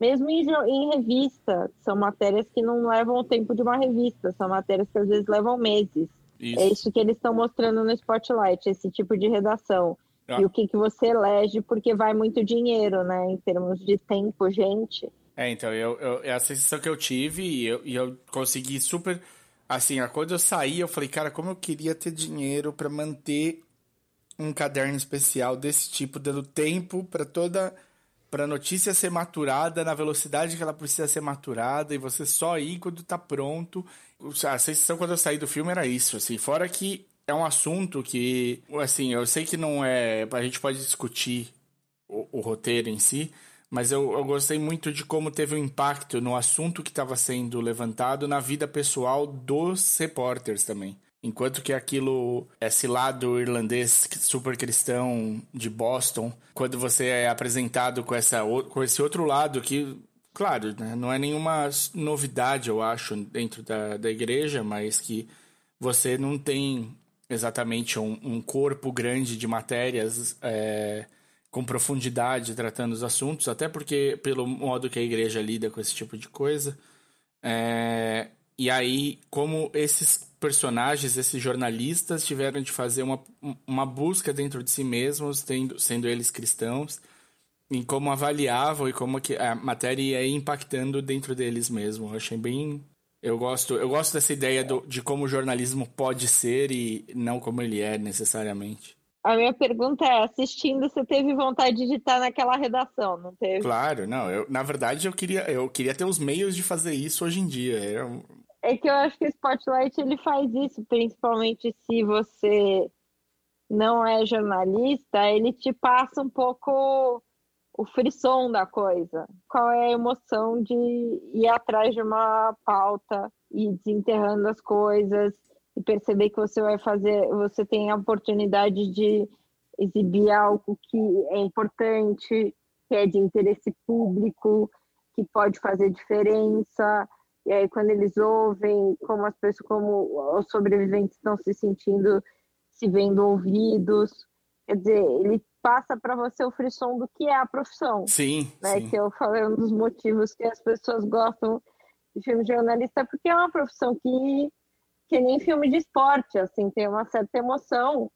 mesmo em, em revista, são matérias que não levam o tempo de uma revista, são matérias que às vezes levam meses. Isso. É isso que eles estão mostrando no Spotlight, esse tipo de redação. Ah. E o que, que você elege, porque vai muito dinheiro, né? Em termos de tempo, gente. É, então, eu, eu, é a sensação que eu tive e eu, e eu consegui super. Assim, quando eu saí, eu falei, cara, como eu queria ter dinheiro para manter um caderno especial desse tipo, dando tempo para toda. para notícia ser maturada na velocidade que ela precisa ser maturada e você só ir quando tá pronto. A sensação quando eu saí do filme era isso, assim. Fora que é um assunto que, assim, eu sei que não é. A gente pode discutir o, o roteiro em si, mas eu, eu, gostei muito de como teve um impacto no assunto que estava sendo levantado na vida pessoal dos repórteres também. Enquanto que aquilo, esse lado irlandês super cristão de Boston, quando você é apresentado com, essa, com esse outro lado que, claro, né, não é nenhuma novidade, eu acho, dentro da, da igreja, mas que você não tem exatamente um, um corpo grande de matérias é, com profundidade tratando os assuntos, até porque pelo modo que a igreja lida com esse tipo de coisa. É, e aí, como esses personagens, esses jornalistas tiveram de fazer uma, uma busca dentro de si mesmos, tendo, sendo eles cristãos, em como avaliavam e como a matéria ia impactando dentro deles mesmo. Eu achei bem eu gosto, eu gosto dessa ideia do, de como o jornalismo pode ser e não como ele é necessariamente. A minha pergunta é, assistindo, você teve vontade de estar naquela redação, não teve? Claro, não. Eu, na verdade, eu queria, eu queria ter os meios de fazer isso hoje em dia. É que eu acho que o Spotlight ele faz isso, principalmente se você não é jornalista, ele te passa um pouco o frisson da coisa. Qual é a emoção de ir atrás de uma pauta e desenterrando as coisas e perceber que você vai fazer, você tem a oportunidade de exibir algo que é importante, que é de interesse público, que pode fazer diferença. E aí quando eles ouvem como as pessoas, como os sobreviventes estão se sentindo, se vendo ouvidos, quer dizer, ele passa para você o frisson do que é a profissão. Sim, né? sim. Que eu falei um dos motivos que as pessoas gostam de filme de jornalista, porque é uma profissão que, que nem filme de esporte, assim, tem uma certa emoção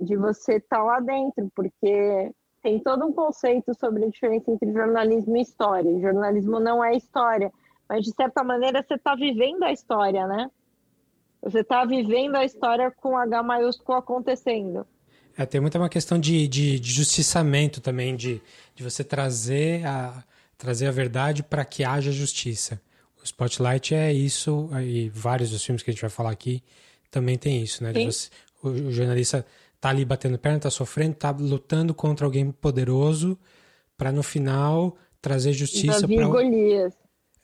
de você estar tá lá dentro, porque tem todo um conceito sobre a diferença entre jornalismo e história. Jornalismo não é história, mas de certa maneira você está vivendo a história, né? Você está vivendo a história com H maiúsculo acontecendo. É, tem muita uma questão de, de, de justiçamento também, de, de você trazer a, trazer a verdade para que haja justiça. O Spotlight é isso, e vários dos filmes que a gente vai falar aqui também tem isso, né? Você, o, o, jornalista tá ali batendo perna, tá sofrendo, tá lutando contra alguém poderoso para no final trazer justiça para Golias.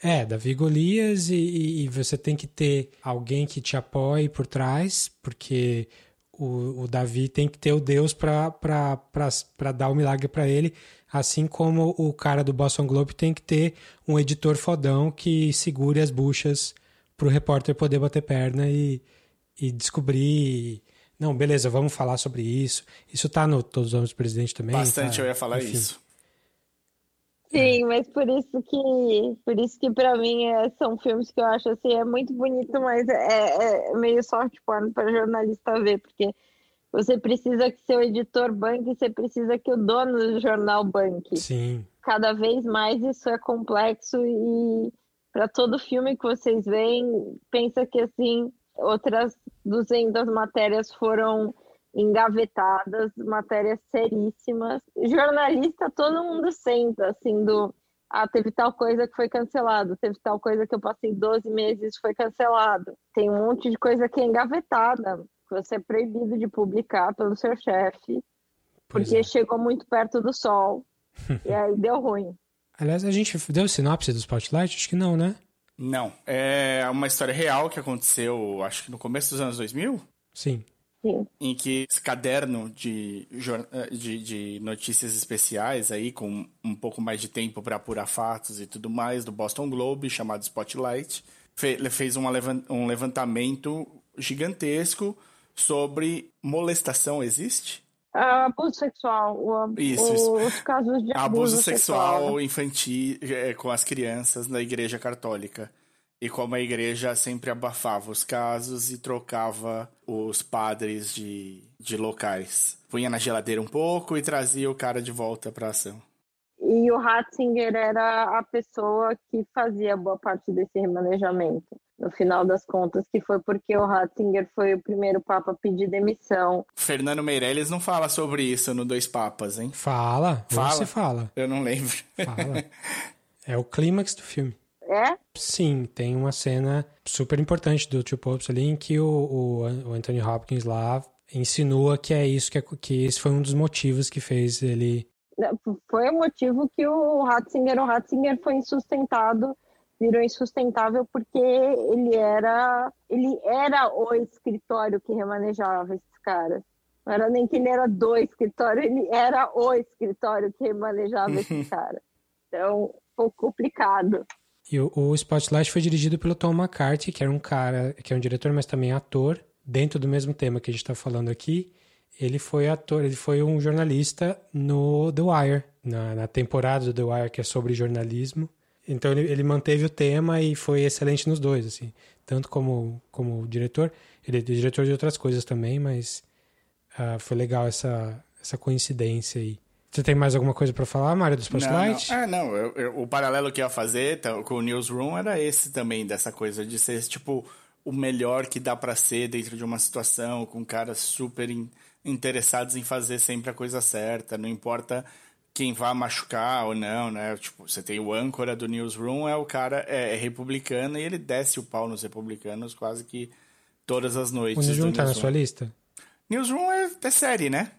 É, Davi Golias e, e, e, você tem que ter alguém que te apoie por trás, porque o, o Davi tem que ter o Deus para dar o milagre para ele, assim como o cara do Boston Globe tem que ter um editor fodão que segure as buchas para o repórter poder bater perna e, e descobrir. Não, beleza, vamos falar sobre isso. Isso tá no Todos os Homens do Presidente também. Bastante, tá, eu ia falar enfim. isso. Sim, mas por isso que, por isso que para mim é, são filmes que eu acho assim é muito bonito, mas é, é meio soft porn para jornalista ver, porque você precisa que seu editor banque, você precisa que o dono do jornal banque. Sim. Cada vez mais isso é complexo e para todo filme que vocês veem, pensa que assim outras 200 matérias foram engavetadas, matérias seríssimas. Jornalista, todo mundo senta, assim, do. Ah, teve tal coisa que foi cancelado, teve tal coisa que eu passei 12 meses foi cancelado. Tem um monte de coisa que é engavetada, que você é proibido de publicar pelo seu chefe, porque é. chegou muito perto do sol. e aí deu ruim. Aliás, a gente deu sinopse do Spotlight? Acho que não, né? Não. É uma história real que aconteceu, acho que no começo dos anos 2000? Sim. Sim. Em que esse caderno de, eh, de, de, notícias especiais aí, com um pouco mais de tempo para apurar fatos e tudo mais, do Boston Globe, chamado Spotlight, fez um levantamento gigantesco sobre molestação. Existe? Uh, abuso sexual. O, isso, isso. Os casos de abuso, abuso sexual, sexual infantil é, com as crianças na Igreja Católica e como a igreja sempre abafava os casos e trocava os padres de, de locais. Punha na geladeira um pouco e trazia o cara de volta para ação. E o Ratzinger era a pessoa que fazia boa parte desse remanejamento, no final das contas, que foi porque o Ratzinger foi o primeiro papa a pedir demissão. Fernando Meirelles não fala sobre isso no Dois Papas, hein? Fala, fala. você fala. Eu não lembro. Fala. É o clímax do filme. É? Sim, tem uma cena super importante do Two Popes ali em que o, o, o Anthony Hopkins lá insinua que é isso, que, é, que esse foi um dos motivos que fez ele. Foi o motivo que o Ratzinger, o Ratzinger foi insustentado, virou insustentável porque ele era, ele era o escritório que remanejava esses caras. Não era nem que ele era do escritório, ele era o escritório que remanejava esses caras. Então, foi complicado. E o, o Spotlight foi dirigido pelo Tom McCarthy, que era um cara, que é um diretor, mas também ator, dentro do mesmo tema que a gente está falando aqui. Ele foi ator, ele foi um jornalista no The Wire, na, na temporada do The Wire, que é sobre jornalismo. Então ele, ele, manteve o tema e foi excelente nos dois, assim. Tanto como, como diretor, ele é diretor de outras coisas também, mas uh, foi legal essa, essa coincidência aí. Você tem mais alguma coisa para falar, Mário, do Spotlight? Não, não. Ah, não. Eu, eu, o paralelo que eu ia fazer tá, com o Newsroom era esse também, dessa coisa de ser, tipo, o melhor que dá para ser dentro de uma situação, com caras super in, interessados em fazer sempre a coisa certa, não importa quem vá machucar ou não, né? Tipo, você tem o âncora do Newsroom, é o cara é, é republicano e ele desce o pau nos republicanos quase que todas as noites. O Newsroom tá na sua lista? Newsroom é, é série, né?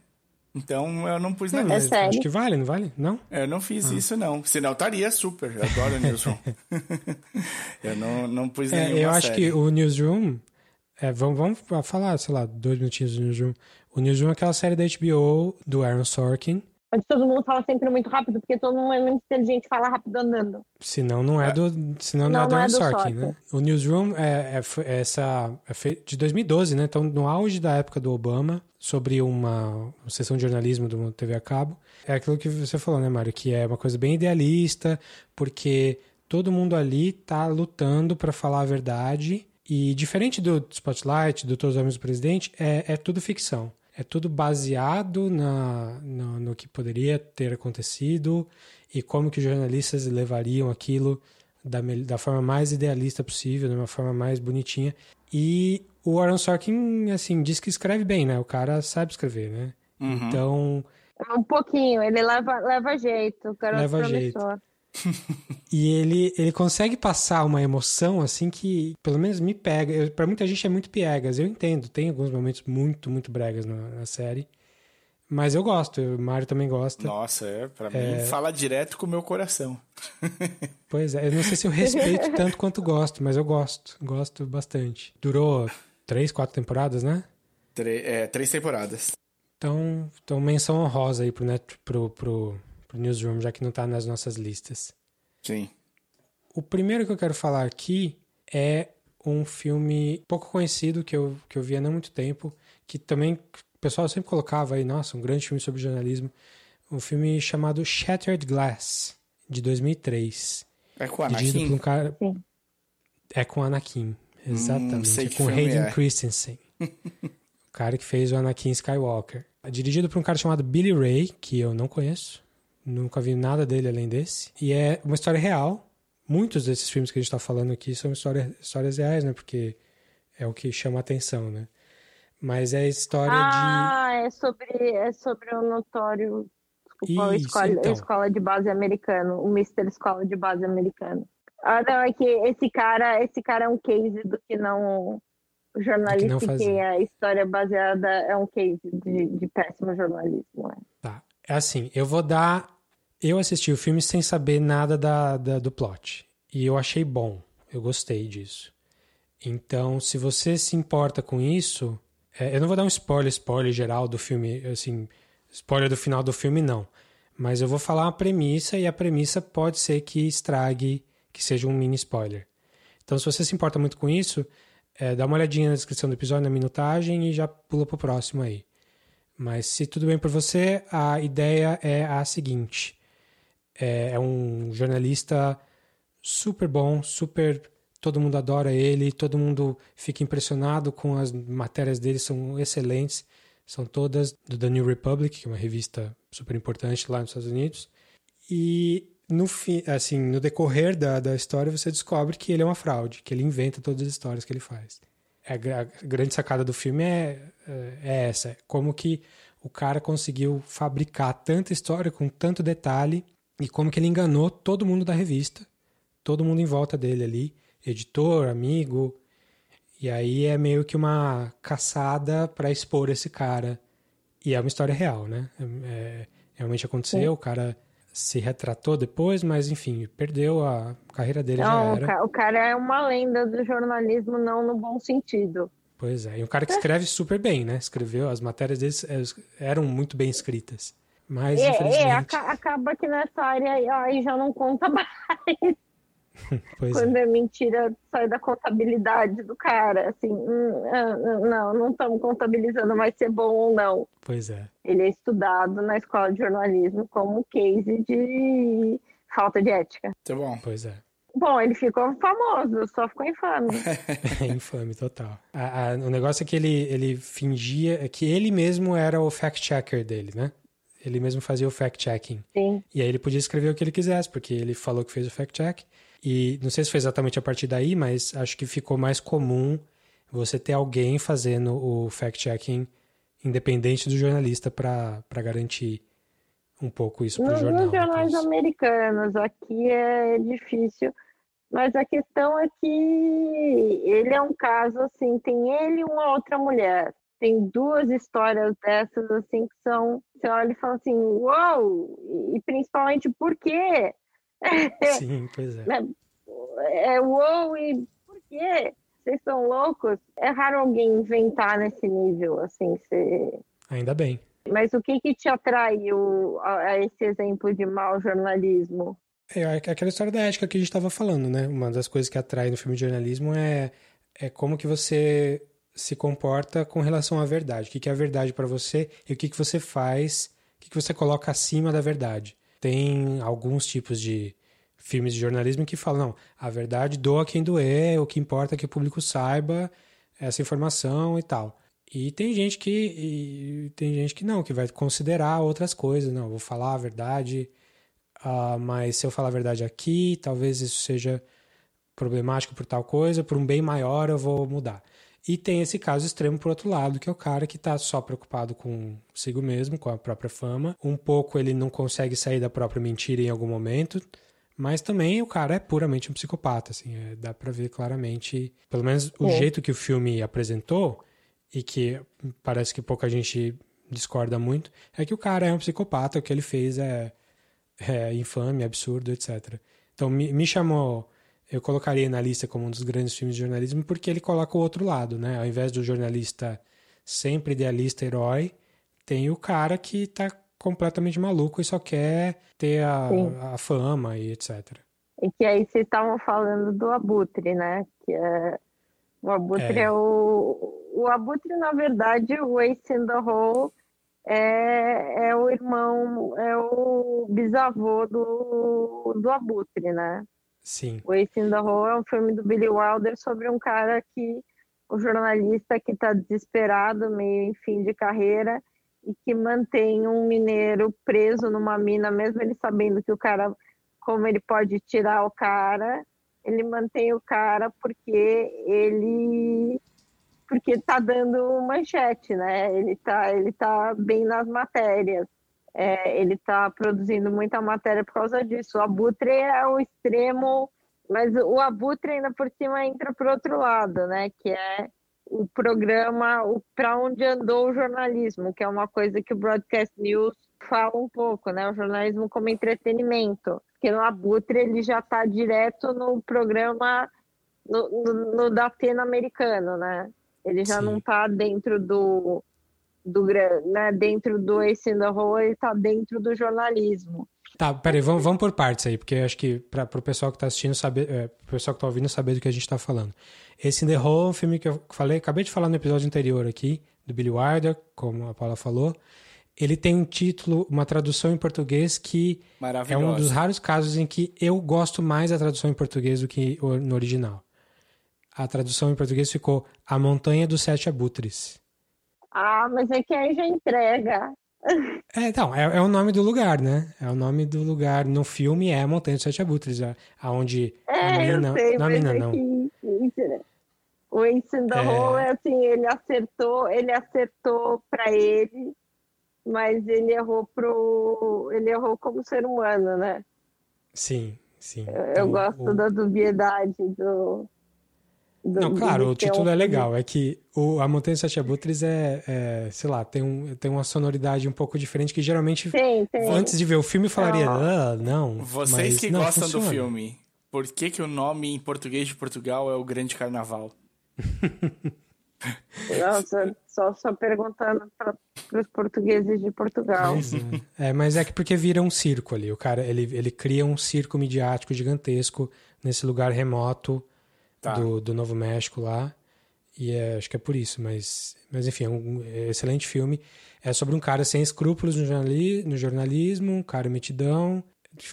Então eu não pus na é lista. Acho que vale, não vale? Não? Eu não fiz ah. isso, não. Senão estaria super. Eu adoro o Newsroom. eu não, não pus é, nenhuma Eu acho série. que o Newsroom... É, vamos, vamos falar, sei lá, dois minutinhos do Newsroom. O Newsroom é aquela série da HBO, do Aaron Sorkin, onde todo mundo fala sempre muito rápido, porque todo mundo é muito inteligente fala rápido andando. Senão não é do, senão não, não é do, é do Sorkin, Sorkin, né? O Newsroom é, é, é essa, é feito de 2012, né? Então, no auge da época do Obama, sobre uma, uma sessão de jornalismo do TV a cabo. É aquilo que você falou, né, Mário? Que é uma coisa bem idealista, porque todo mundo ali tá lutando para falar a verdade. E diferente do Spotlight, do Todos os Homens do Presidente, é, é tudo ficção. É tudo baseado na, no, no que poderia ter acontecido e como que os jornalistas levariam aquilo da, da forma mais idealista possível, de uma forma mais bonitinha. E o Aaron Sorkin, assim, diz que escreve bem, né? O cara sabe escrever, né? Uhum. Então... Um pouquinho, ele leva, leva jeito, o cara leva jeito. E ele, ele consegue passar uma emoção assim que pelo menos me pega. Para muita gente é muito piegas, eu entendo. Tem alguns momentos muito, muito bregas na, na série. Mas eu gosto, o Mário também gosta. Nossa, é, pra é... mim fala direto com o meu coração. pois é, eu não sei se eu respeito tanto quanto gosto, mas eu gosto, gosto bastante. Durou três, quatro temporadas, né? é, três temporadas. Então, então menção honrosa aí pro, net, pro, pro, pro Newsroom, já que não tá nas nossas listas. Sim. O primeiro que eu quero falar aqui é um filme pouco conhecido que eu, que eu vi há não muito tempo, que também pessoal sempre colocava aí, nossa, um grande filme sobre jornalismo. Um filme chamado Shattered Glass. de 2003. É com o Dirigido Anakin? por um cara... É com Anakin, exatamente. sei é com Hayden é. Christensen. o cara que fez o Anakin Skywalker. É Dirigido por um cara chamado Billy Ray, que eu não conheço. Nunca vi nada dele além desse. E é uma história real. Muitos desses filmes que a gente está falando aqui são história, histórias reais, né? Porque é o que chama a atenção, né? Mas é a história Ah, é sobre, é sobre o notório. Desculpa, Isso, escola, então. escola de base americano, o Mr. Escola de Base americano. Ah, não, é que esse cara, esse cara é um case do que não. O jornalista que, fazer. a história baseada é um case de, de péssimo jornalismo. é. de. Tá. É assim, eu vou dar. Eu assisti o filme sem saber nada da, da- do plot. E eu achei bom. Eu gostei disso. Então, se você se importa com isso, é, eu não vou dar um spoiler, spoiler geral do filme, assim, spoiler do final do filme, não. Mas eu vou falar uma premissa e a premissa pode ser que estrague, que seja um mini spoiler. Então, se você se importa muito com isso, é, dá uma olhadinha na descrição do episódio, na minutagem e já pula pro próximo aí. Mas se tudo bem para você, a ideia é a seguinte: é, é um jornalista super bom, super. Todo mundo adora ele, todo mundo fica impressionado com as matérias dele, são excelentes. São todas do The New Republic, que é uma revista super importante lá nos Estados Unidos. E no fim, assim, no decorrer da, da história, você descobre que ele é uma fraude, que ele inventa todas as histórias que ele faz. A, gra- a grande sacada do filme é, é essa: é como que o cara conseguiu fabricar tanta história com tanto detalhe e como que ele enganou todo mundo da revista, todo mundo em volta dele ali, editor, amigo. E aí é meio que uma caçada para expor esse cara. E é uma história real, né? É- é- realmente aconteceu, o cara se retratou depois, mas enfim, perdeu a carreira dele já Não, o era. o cara é uma lenda do jornalismo, não no bom sentido. Pois é, e um cara que escreve super bem, né? Escreveu, as matérias deles eh, eram muito bem escritas. Mas, É, é, infelizmente, aca- acaba que nessa área aí- já não conta mais. pois é. quando é mentira, sai da contabilidade do cara. Assim, hum, ah, não, não estamos contabilizando mais se é bom ou não. Pois é. Ele é estudado na escola de jornalismo como case de falta de ética. Tá bom. Pois é. Bom, ele ficou famoso, só ficou infame. É infame total. A- a- o negócio é que ele, ele fingia é que ele mesmo era o fact-checker dele, né? Ele mesmo fazia o fact-checking. E aí ele podia escrever o que ele quisesse, porque ele falou que fez o fact-check. E não sei se foi exatamente a partir daí, mas acho que ficou mais comum você ter alguém fazendo o fact-checking independente do jornalista para garantir um pouco isso para o jornal. nos jornais depois. americanos, aqui é difícil. Mas a questão é que ele é um caso assim, tem ele e uma outra mulher. Tem duas histórias dessas assim que são, você olha e fala assim, uou! E principalmente por quê? Sim, pois é. É uou e por quê? Vocês são loucos? É raro alguém inventar nesse nível, assim, você... Ainda bem. Mas o que que te atraiu a, a esse exemplo de mau jornalismo? É é aquela história da ética que a gente estava falando, né? Uma das coisas que atrai no filme de jornalismo é, é como que você se comporta com relação à verdade. O que, é a verdade para você e o que, que você faz, o que, que você coloca acima da verdade. Tem alguns tipos de filmes de jornalismo que falam, não, a verdade doa quem doer, o que importa é que o público saiba essa informação e tal. E tem gente que tem gente que não, que vai considerar outras coisas, não, vou falar a verdade, ah, mas se eu falar a verdade aqui, talvez isso seja problemático por tal coisa, por um bem maior eu vou mudar. E tem esse caso extremo por outro lado, que é o cara que está só preocupado com consigo mesmo, com a própria fama. Um pouco ele não consegue sair da própria mentira em algum momento, mas também o cara é puramente um psicopata, assim, é, dá pra ver claramente, pelo menos o É. jeito que o filme apresentou, e que parece que pouca gente discorda muito, é que o cara é um psicopata, o que ele fez é, é infame, absurdo, etc. Então me, me chamou, eu colocaria na lista como um dos grandes filmes de jornalismo, porque ele coloca o outro lado, né? Ao invés do jornalista sempre idealista, herói, tem o cara que tá completamente maluco e só quer ter a, a fama e etc. E que aí vocês estavam falando do Abutre, né? Que é... O Abutre É. é, o... O Abutre, na verdade, o Ace in the Hole é, é o irmão, é o bisavô do, do Abutre, né? Sim. Ace in the Hole é um filme do Billy Wilder sobre um cara que, um jornalista que está desesperado, meio em fim de carreira, e que mantém um mineiro preso numa mina, mesmo ele sabendo que o cara, como ele pode tirar o cara, ele mantém o cara porque ele porque tá dando manchete, né? Ele tá, ele tá bem nas matérias. É, ele tá produzindo muita matéria por causa disso. O Abutre é o extremo, mas o Abutre ainda por cima entra para outro lado, né? Que é o programa, o para onde andou o jornalismo, que é uma coisa que o Broadcast News fala um pouco, né? O jornalismo como entretenimento. Porque no Abutre ele já está direto no programa no, no, no da americano, né? Ele já Sim. não está dentro do, do né, dentro do Ace in the Hole, ele está dentro do jornalismo. Tá, peraí, vamos, vamos por partes aí, porque acho que para o pessoal que está assistindo saber, é, pro pessoal que está ouvindo saber do que a gente está falando. Ace in the Hole é um filme que eu falei, acabei de falar no episódio anterior aqui, do Billy Wilder, como a Paula falou. Ele tem um título, uma tradução em português que é um dos raros casos em que eu gosto mais da tradução em português do que no original a tradução em português ficou A Montanha dos Sete Abutres. Ah, mas é que aí já entrega. É, então, é, é, o nome do lugar, né? É o nome do lugar no filme, é a Montanha dos Sete Abutres, aonde é, a mina, sei, não, a mina não. o Ace in the é... Hole é assim, ele acertou, ele acertou para ele, mas ele errou pro, ele errou como ser humano, né? Sim, sim. Eu, então, eu gosto o... da dubiedade do do, não, claro, o título é legal. É que o, a Montanha Sete Abutres é, é, sei lá, tem, um, tem uma sonoridade um pouco diferente que geralmente, sim, sim. antes de ver o filme, falaria, ah, não. Vocês mas, que não, gostam funciona. do filme, por que, que o nome em português de Portugal é o Grande Carnaval? Nossa, só, só perguntando para os portugueses de Portugal. Mas é. é. mas é que porque vira um circo ali. O cara, ele, ele cria um circo midiático gigantesco nesse lugar remoto tá. do, do Novo México lá. E é, acho que é por isso, mas, mas enfim, é um excelente filme. É sobre um cara sem escrúpulos no, jornali, no jornalismo, um cara metidão,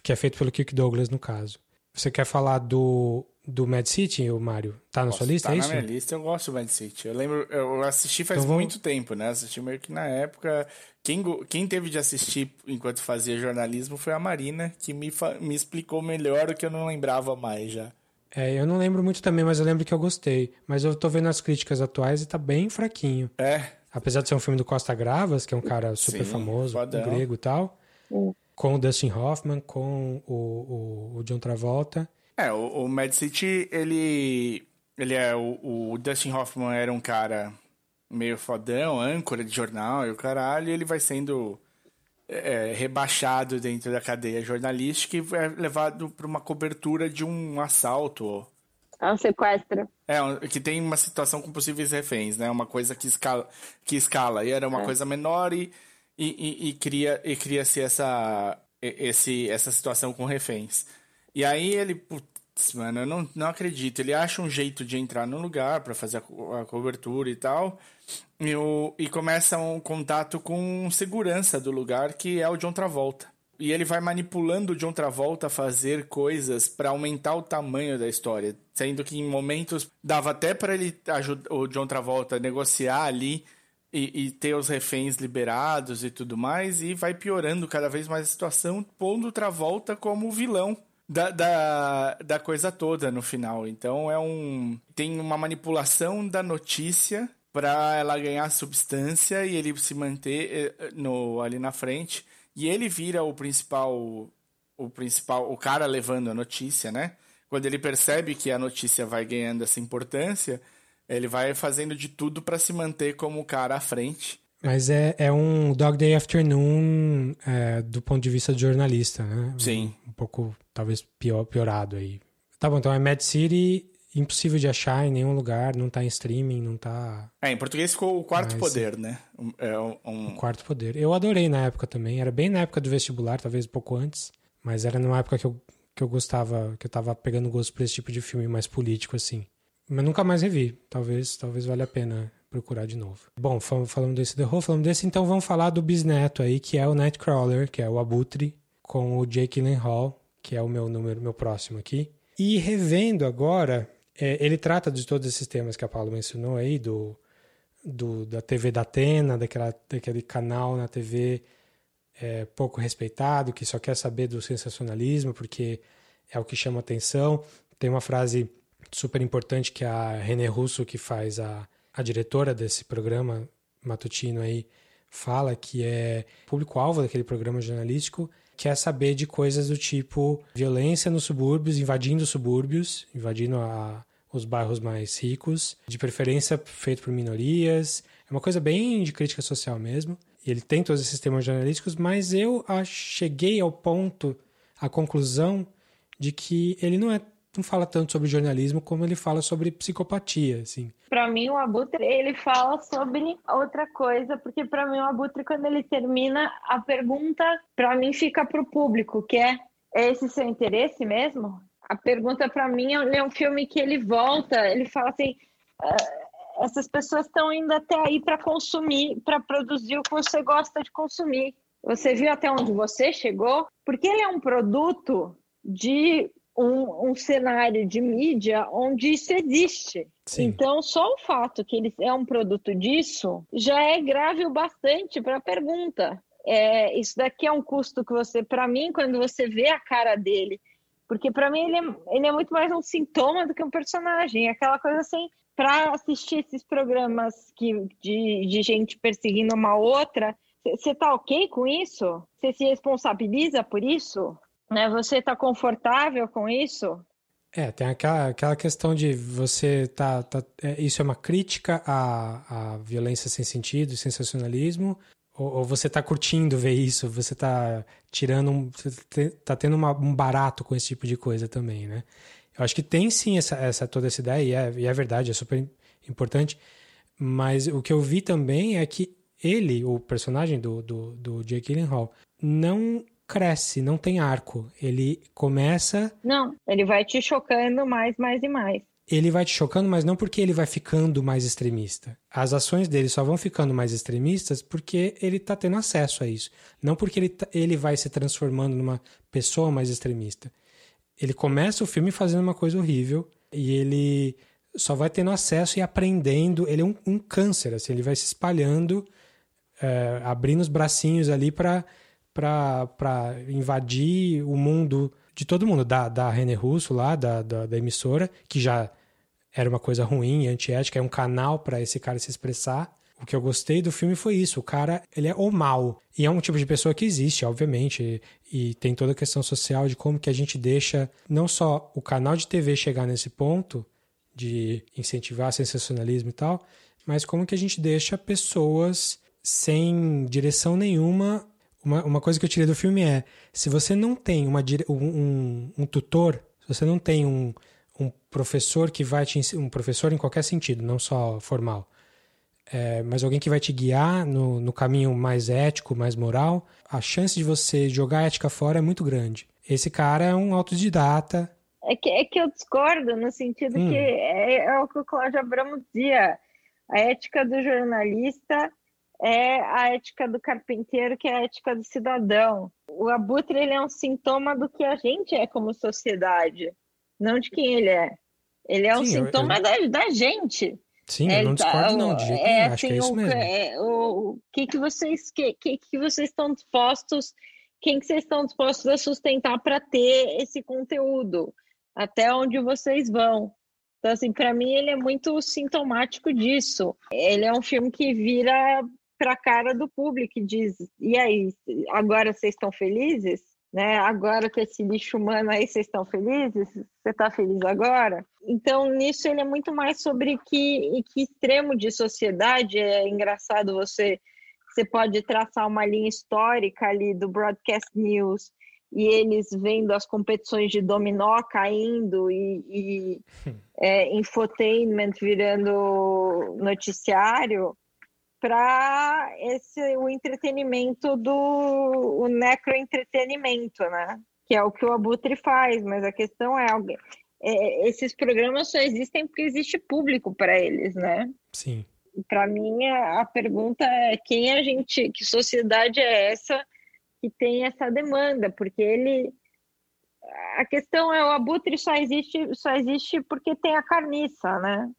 que é feito pelo Kirk Douglas, no caso. Você quer falar do, do Mad City, o Mário? Tá na Posso, sua lista, tá é isso? Tá na minha lista, eu gosto do Mad City. Eu lembro, eu assisti faz então, muito tempo, né? Assisti meio que na época. Quem, quem teve de assistir enquanto fazia jornalismo foi a Marina, que me, me explicou melhor o que eu não lembrava mais já. É, eu não lembro muito também, mas eu lembro que eu gostei. Mas eu tô vendo as críticas atuais e tá bem fraquinho. É. Apesar de ser um filme do Costa Gravas, que é um cara super Sim, famoso, fodão. grego e tal. Com o Dustin Hoffman, com o, o, o John Travolta. É, o, o Mad City, ele. Ele é. O, o Dustin Hoffman era um cara meio fodão, âncora de jornal e o caralho, e ele vai sendo é, rebaixado dentro da cadeia jornalística e é levado para uma cobertura de um assalto. É um sequestro. É, que tem uma situação com possíveis reféns, né? Uma coisa que escala, que escala. E era uma é. coisa menor e, e, e, e cria, e cria-se essa, esse, essa situação com reféns. E aí ele, putz, mano, eu não, não acredito. Ele acha um jeito de entrar no lugar para fazer a, a cobertura e tal. E, o, e começa um contato com segurança do lugar, que é o John Travolta. E ele vai manipulando o John Travolta a fazer coisas para aumentar o tamanho da história. Sendo que em momentos dava até para ele o John Travolta a negociar ali e, e, ter os reféns liberados e tudo mais. E vai piorando cada vez mais a situação, pondo o Travolta como vilão da, da, da coisa toda no final. Então é um. Tem uma manipulação da notícia para ela ganhar substância e ele se manter eh, no, ali na frente. E ele vira o principal, o principal, o cara levando a notícia, né? Quando ele percebe que a notícia vai ganhando essa importância, ele vai fazendo de tudo para se manter como o cara à frente. Mas é, é um Dog Day Afternoon é, do ponto de vista de jornalista, né? Sim. Um, um pouco, talvez, pior, piorado aí. Tá bom, então é Mad City impossível de achar em nenhum lugar, não tá em streaming, não tá. É, em português ficou o quarto Mas, poder, né? É um... O quarto poder. Eu adorei na época também. Era bem na época do vestibular, talvez um pouco antes. Mas era numa época que eu, que eu gostava, que eu tava pegando gosto por esse tipo de filme mais político, assim. Mas nunca mais revi. Talvez, talvez valha a pena procurar de novo. Bom, falando desse The Who, falando desse, então vamos falar do bisneto aí, que é o Nightcrawler, que é o Abutre, com o Jake Gyllenhaal, que é o meu número, meu próximo aqui. E revendo agora, é, ele trata de todos esses temas que a Paulo mencionou aí, do, do da TV da Atena, daquela, daquele canal na TV é, pouco respeitado, que só quer saber do sensacionalismo, porque é o que chama atenção. Tem uma frase super importante que a René Russo, que faz a, a diretora desse programa matutino aí, fala que é público-alvo daquele programa jornalístico quer saber de coisas do tipo violência nos subúrbios, invadindo os subúrbios, invadindo a, os bairros mais ricos, de preferência feito por minorias. É uma coisa bem de crítica social mesmo. E ele tem todos esses temas jornalísticos, mas eu cheguei ao ponto, à conclusão de que ele não é não fala tanto sobre jornalismo como ele fala sobre psicopatia, assim. Para mim o Abutre ele fala sobre outra coisa, porque para mim o Abutre quando ele termina a pergunta para mim fica para o público, que é, é esse seu interesse mesmo? A pergunta para mim é, é um filme que ele volta, ele fala assim, ah, essas pessoas estão indo até aí para consumir, para produzir o que você gosta de consumir. Você viu até onde você chegou? Porque ele é um produto de um, um, cenário de mídia onde isso existe. Sim. Então, só o fato que ele é um produto disso já é grave o bastante para a pergunta. É, isso daqui é um custo que você, para mim, quando você vê a cara dele, porque para mim ele é, ele é muito mais um sintoma do que um personagem. É aquela coisa assim, para assistir esses programas que, de, de gente perseguindo uma outra, você tá ok com isso? Você se responsabiliza por isso? Né? Você está confortável com isso? É, tem aquela, aquela questão de você tá, tá é, isso é uma crítica à, à violência sem sentido, sensacionalismo, ou, ou você está curtindo ver isso, você está tirando, um, você tá tendo uma, um barato com esse tipo de coisa também, né? Eu acho que tem sim essa, essa toda essa ideia, e é, e é verdade, é super importante, mas o que eu vi também é que ele, o personagem do, do, do Jake Gyllenhaal, não cresce, não tem arco. Ele começa. Não, ele vai te chocando mais, mais e mais. Ele vai te chocando, mas não porque ele vai ficando mais extremista. As ações dele só vão ficando mais extremistas porque ele tá tendo acesso a isso. Não porque ele, tá, ele vai se transformando numa pessoa mais extremista. Ele começa o filme fazendo uma coisa horrível e ele só vai tendo acesso e aprendendo. Ele é um, um câncer, assim, ele vai se espalhando, é, abrindo os bracinhos ali para para invadir o mundo de todo mundo, da, da René Russo lá, da, da, da emissora, que já era uma coisa ruim, antiética, é um canal para esse cara se expressar. O que eu gostei do filme foi isso, o cara, ele é o mal. E é um tipo de pessoa que existe, obviamente, e, e tem toda a questão social de como que a gente deixa não só o canal de TV chegar nesse ponto de incentivar sensacionalismo e tal, mas como que a gente deixa pessoas sem direção nenhuma uma, uma coisa que eu tirei do filme é: se você não tem uma, um, um tutor, se você não tem um, um professor que vai te um professor em qualquer sentido, não só formal, é, mas alguém que vai te guiar no, no caminho mais ético, mais moral, a chance de você jogar a ética fora é muito grande. Esse cara é um autodidata. É que, é que eu discordo, no sentido hum. que é, é o que o Cláudio Abramo dizia. A ética do jornalista é a ética do carpinteiro, que é a ética do cidadão. O abutre ele é um sintoma do que a gente é como sociedade, não de quem ele é. Ele é um Sim, sintoma eu... da, da gente. Sim, é, eu não discordo não, de jeito é, acho que é isso mesmo. É, o, o que, que vocês que, que, que vocês estão dispostos, quem que vocês estão dispostos a sustentar para ter esse conteúdo? Até onde vocês vão? Então, assim, para mim ele é muito sintomático disso. Ele é um filme que vira para a cara do público e diz: e aí, agora vocês estão felizes? Né? Agora com esse lixo humano aí, vocês estão felizes? Você está feliz agora? Então, nisso ele é muito mais sobre que, que extremo de sociedade. É engraçado você você pode traçar uma linha histórica ali do broadcast news e eles vendo as competições de dominó caindo e, e é, infotainment virando noticiário para esse o entretenimento do o necroentretenimento, né? Que é o que o Abutre faz, mas a questão é, é esses programas só existem porque existe público para eles, né? Sim. Para mim, a pergunta é quem a gente, que sociedade é essa que tem essa demanda? Porque ele, a questão é o abutre só existe, só existe porque tem a carniça, né?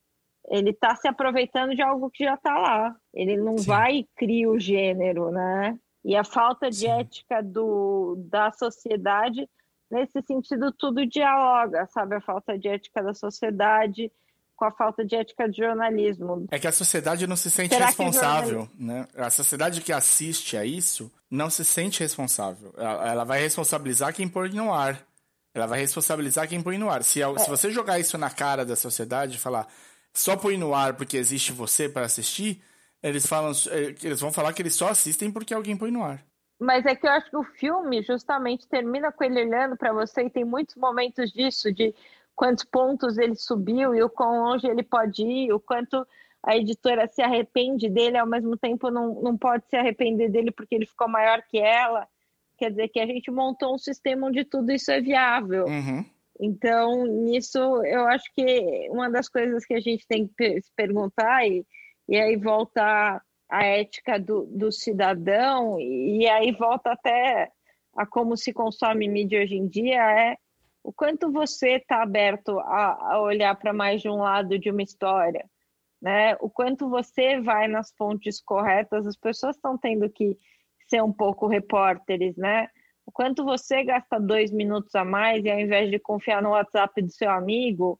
Ele está se aproveitando de algo que já está lá. Ele não Sim. vai e cria o gênero, né? E a falta de Sim. ética do, da sociedade, nesse sentido, tudo dialoga, sabe? A falta de ética da sociedade com a falta de ética de jornalismo. É que a sociedade não se sente Será responsável, né? A sociedade que assiste a isso não se sente responsável. Ela, ela vai responsabilizar quem põe no ar. Ela vai responsabilizar quem põe no ar. Se, é. se você jogar isso na cara da sociedade e falar só põe no ar porque existe você para assistir, eles falam, é, eles vão falar que eles só assistem porque alguém põe no ar. Mas é que eu acho que o filme justamente termina com ele olhando para você e tem muitos momentos disso, de quantos pontos ele subiu e o quão longe ele pode ir, o quanto a editora se arrepende dele, ao mesmo tempo não, não pode se arrepender dele porque ele ficou maior que ela. Quer dizer que a gente montou um sistema onde tudo isso é viável. Uhum. Então, nisso, eu acho que uma das coisas que a gente tem que se perguntar, e, e aí volta a ética do, do cidadão, e aí volta até a como se consome mídia hoje em dia, é o quanto você está aberto a, a olhar para mais de um lado de uma história, né? O quanto você vai nas fontes corretas, as pessoas estão tendo que ser um pouco repórteres, né? O quanto você gasta dois minutos a mais e ao invés de confiar no WhatsApp do seu amigo,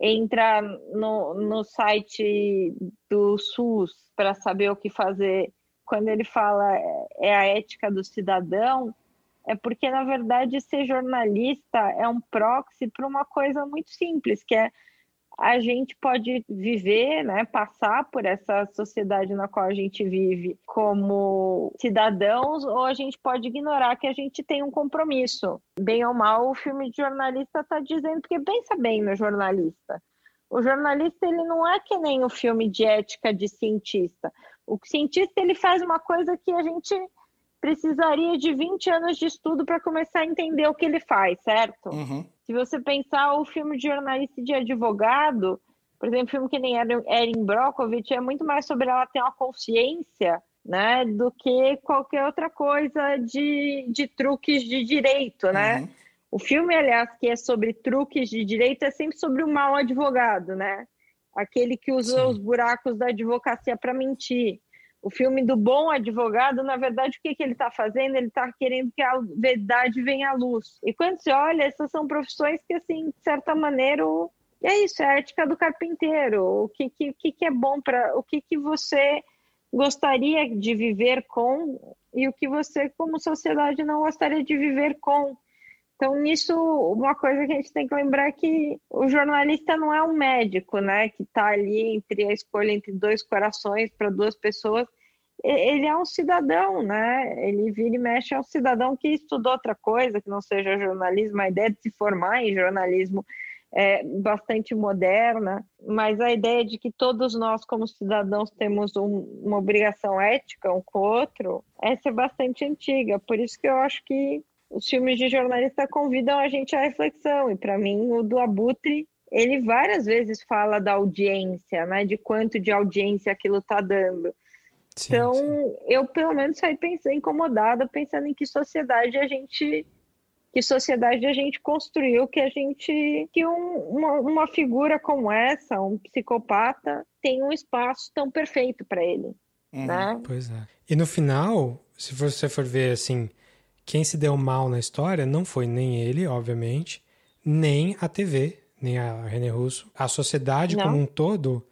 entra no, no site do SUS para saber o que fazer. Quando ele fala é a ética do cidadão, é porque, na verdade, ser jornalista é um proxy para uma coisa muito simples, que é a gente pode viver, né, passar por essa sociedade na qual a gente vive como cidadãos, ou a gente pode ignorar que a gente tem um compromisso. Bem ou mal, o filme de jornalista está dizendo, porque pensa bem no jornalista. O jornalista ele não é que nem o filme de ética de cientista. O cientista ele faz uma coisa que a gente precisaria de 20 anos de estudo para começar a entender o que ele faz, certo? Uhum. Se você pensar o filme de jornalista e de advogado, por exemplo, filme que nem Erin Brockovich, é muito mais sobre ela ter uma consciência né, do que qualquer outra coisa de, de truques de direito, né? Uhum. O filme, aliás, que é sobre truques de direito, é sempre sobre o mau advogado, né? Aquele que usa Sim. os buracos da advocacia para mentir. O filme do bom advogado, na verdade, o que, que ele está fazendo? Ele está querendo que a verdade venha à luz. E quando você olha, essas são profissões que, assim, de certa maneira, é isso, é a ética do carpinteiro. O que, que, que é bom para. O que, que você gostaria de viver com e o que você, como sociedade, não gostaria de viver com. Então, nisso, uma coisa que a gente tem que lembrar é que o jornalista não é um médico, né? Que está ali entre a escolha entre dois corações para duas pessoas. Ele é um cidadão, né? Ele vira e mexe, é um cidadão que estudou outra coisa, que não seja jornalismo. A ideia de se formar em jornalismo é bastante moderna, mas a ideia de que todos nós, como cidadãos, temos um, uma obrigação ética um com o outro, essa é bastante antiga. Por isso que eu acho que os filmes de jornalista convidam a gente à reflexão. E para mim, o do Abutre, ele várias vezes fala da audiência, né? De quanto de audiência aquilo está dando. Sim, então, sim. eu pelo menos saí pensando, incomodada, pensando em que sociedade a gente que sociedade a gente construiu que a gente que um, uma, uma figura como essa, um psicopata, tem um espaço tão perfeito para ele, uhum, né? Pois é. E no final, se você for ver assim, quem se deu mal na história não foi nem ele, obviamente, nem a TV, nem a René Russo. A sociedade não. como um todo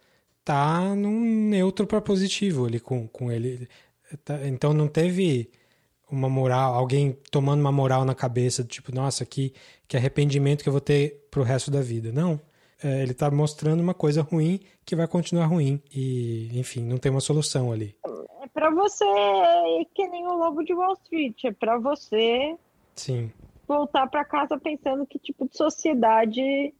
tá num neutro para positivo ali com, com ele. Tá, então não teve uma moral, alguém tomando uma moral na cabeça, tipo, nossa, que, que arrependimento que eu vou ter pro resto da vida. Não. É, ele tá mostrando uma coisa ruim que vai continuar ruim. E, enfim, não tem uma solução ali para você que nem o Lobo de Wall Street, é para você Sim. voltar para casa pensando que tipo de sociedade.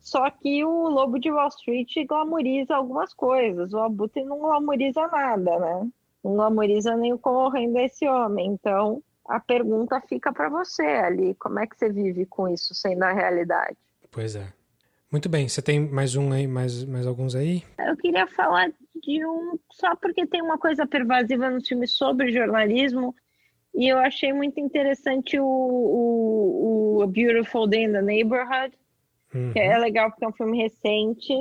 Só que o Lobo de Wall Street glamoriza algumas coisas, o Abutre não glamoriza nada, né? Não glamoriza nem o correndo desse homem. Então, a pergunta fica para você ali: como é que você vive com isso sendo a realidade? Pois é. Muito bem, você tem mais um aí, mais, mais alguns aí? Eu queria falar de um, só porque tem uma coisa pervasiva no filme sobre jornalismo, e eu achei muito interessante o, o, o A Beautiful Day in the Neighborhood, uhum. que é legal porque é um filme recente,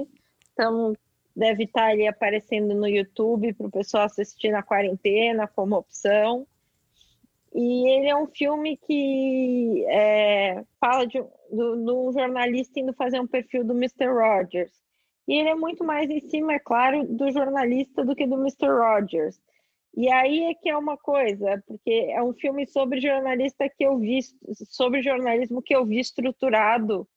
então deve estar ali aparecendo no YouTube para o pessoal assistir na quarentena como opção. E ele é um filme que é, fala de, do, jornalista indo fazer um perfil do Mr. Rogers. E ele é muito mais em cima, é claro, do jornalista do que do Mr. Rogers. E aí é que é uma coisa, porque é um filme sobre jornalista que eu vi, sobre jornalismo que eu vi estruturado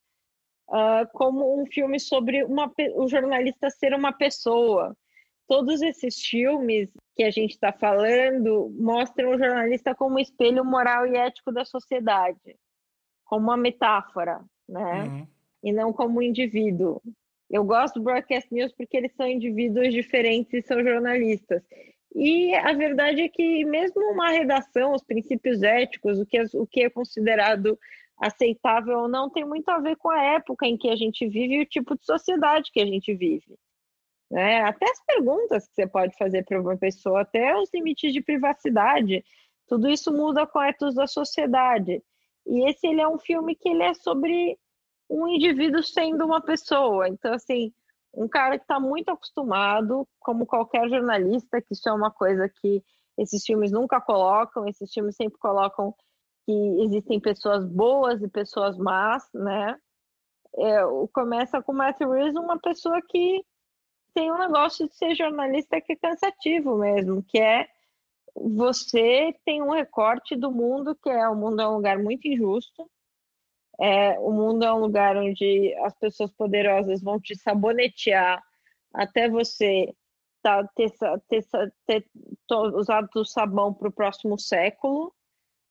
uh, como um filme sobre uma, o jornalista ser uma pessoa todos esses filmes que a gente está falando mostram o jornalista como espelho moral e ético da sociedade, como uma metáfora, né? Uhum. E não como um indivíduo. Eu gosto do Broadcast News porque eles são indivíduos diferentes e são jornalistas. E a verdade é que mesmo uma redação, os princípios éticos, o que é, o que é considerado aceitável ou não, tem muito a ver com a época em que a gente vive e o tipo de sociedade que a gente vive. Né? Até as perguntas que você pode fazer para uma pessoa, até os limites de privacidade, tudo isso muda com etos da sociedade. E esse ele é um filme que ele é sobre um indivíduo sendo uma pessoa. Então, assim, um cara que está muito acostumado, como qualquer jornalista, que isso é uma coisa que esses filmes nunca colocam, esses filmes sempre colocam que existem pessoas boas e pessoas más, né? É, começa com Matthew Reeves, uma pessoa que tem um negócio de ser jornalista que é cansativo mesmo, que é você tem um recorte do mundo que é o mundo é um lugar muito injusto. É, o mundo é um lugar onde as pessoas poderosas vão te sabonetear até você tá, ter, ter, ter, ter usado o sabão para o próximo século.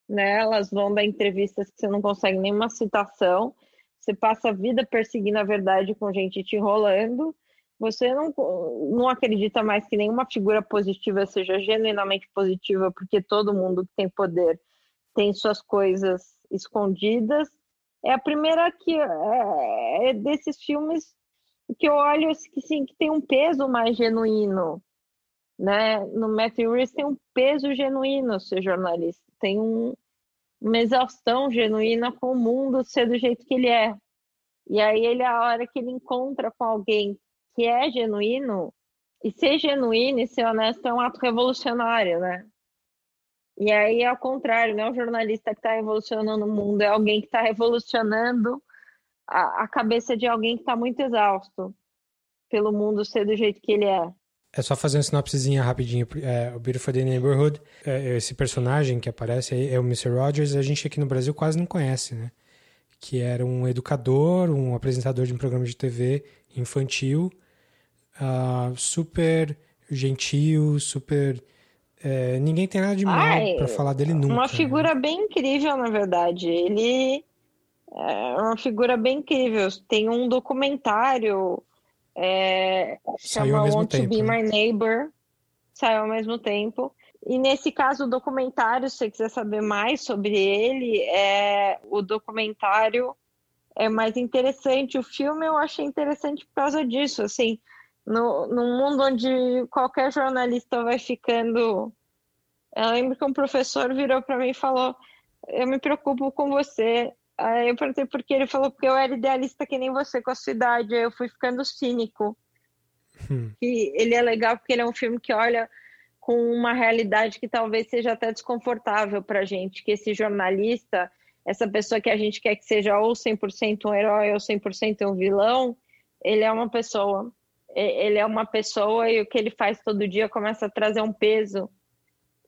Né? Elas vão dar entrevistas que você não consegue nenhuma citação. Você passa a vida perseguindo a verdade com gente te enrolando você não, não acredita mais que nenhuma figura positiva seja genuinamente positiva, porque todo mundo que tem poder tem suas coisas escondidas. É a primeira que é, é desses filmes que eu olho que sim que tem um peso mais genuíno, né? No Matthew Reeves tem um peso genuíno ser jornalista, tem um, uma exaustão genuína com o mundo ser do jeito que ele é. E aí ele a hora que ele encontra com alguém que é genuíno, e ser genuíno e ser honesto é um ato revolucionário, né? E aí, ao contrário, não é o jornalista que está revolucionando o mundo, é alguém que está revolucionando a, a, cabeça de alguém que está muito exausto pelo mundo ser do jeito que ele é. É só fazer uma sinopsezinha rapidinho. É, o Beautiful Day Neighborhood, é, esse personagem que aparece aí é o Mr. Rogers, a gente aqui no Brasil quase não conhece, né? Que era um educador, um apresentador de um programa de TV infantil, uh, super gentil, super. É, ninguém tem nada de mal para falar dele nunca. Uma né? figura né? bem incrível, na verdade. Ele é uma figura bem incrível. Tem um documentário é, chama Want tempo, to Be né? My Neighbor, saiu ao mesmo tempo. E nesse caso, o documentário, se você quiser saber mais sobre ele, é o documentário é mais interessante. O filme eu achei interessante por causa disso, assim, no, no mundo onde qualquer jornalista vai ficando. Eu lembro que um professor virou para mim e falou: Eu me preocupo com você. Aí eu perguntei por que ele falou: Porque eu era idealista que nem você com a sua idade. Aí eu fui ficando cínico. Hum. E ele é legal porque ele é um filme que olha com uma realidade que talvez seja até desconfortável para gente, que esse jornalista, essa pessoa que a gente quer que seja ou 100% um herói ou 100% um vilão, ele é uma pessoa ele é uma pessoa e o que ele faz todo dia começa a trazer um peso.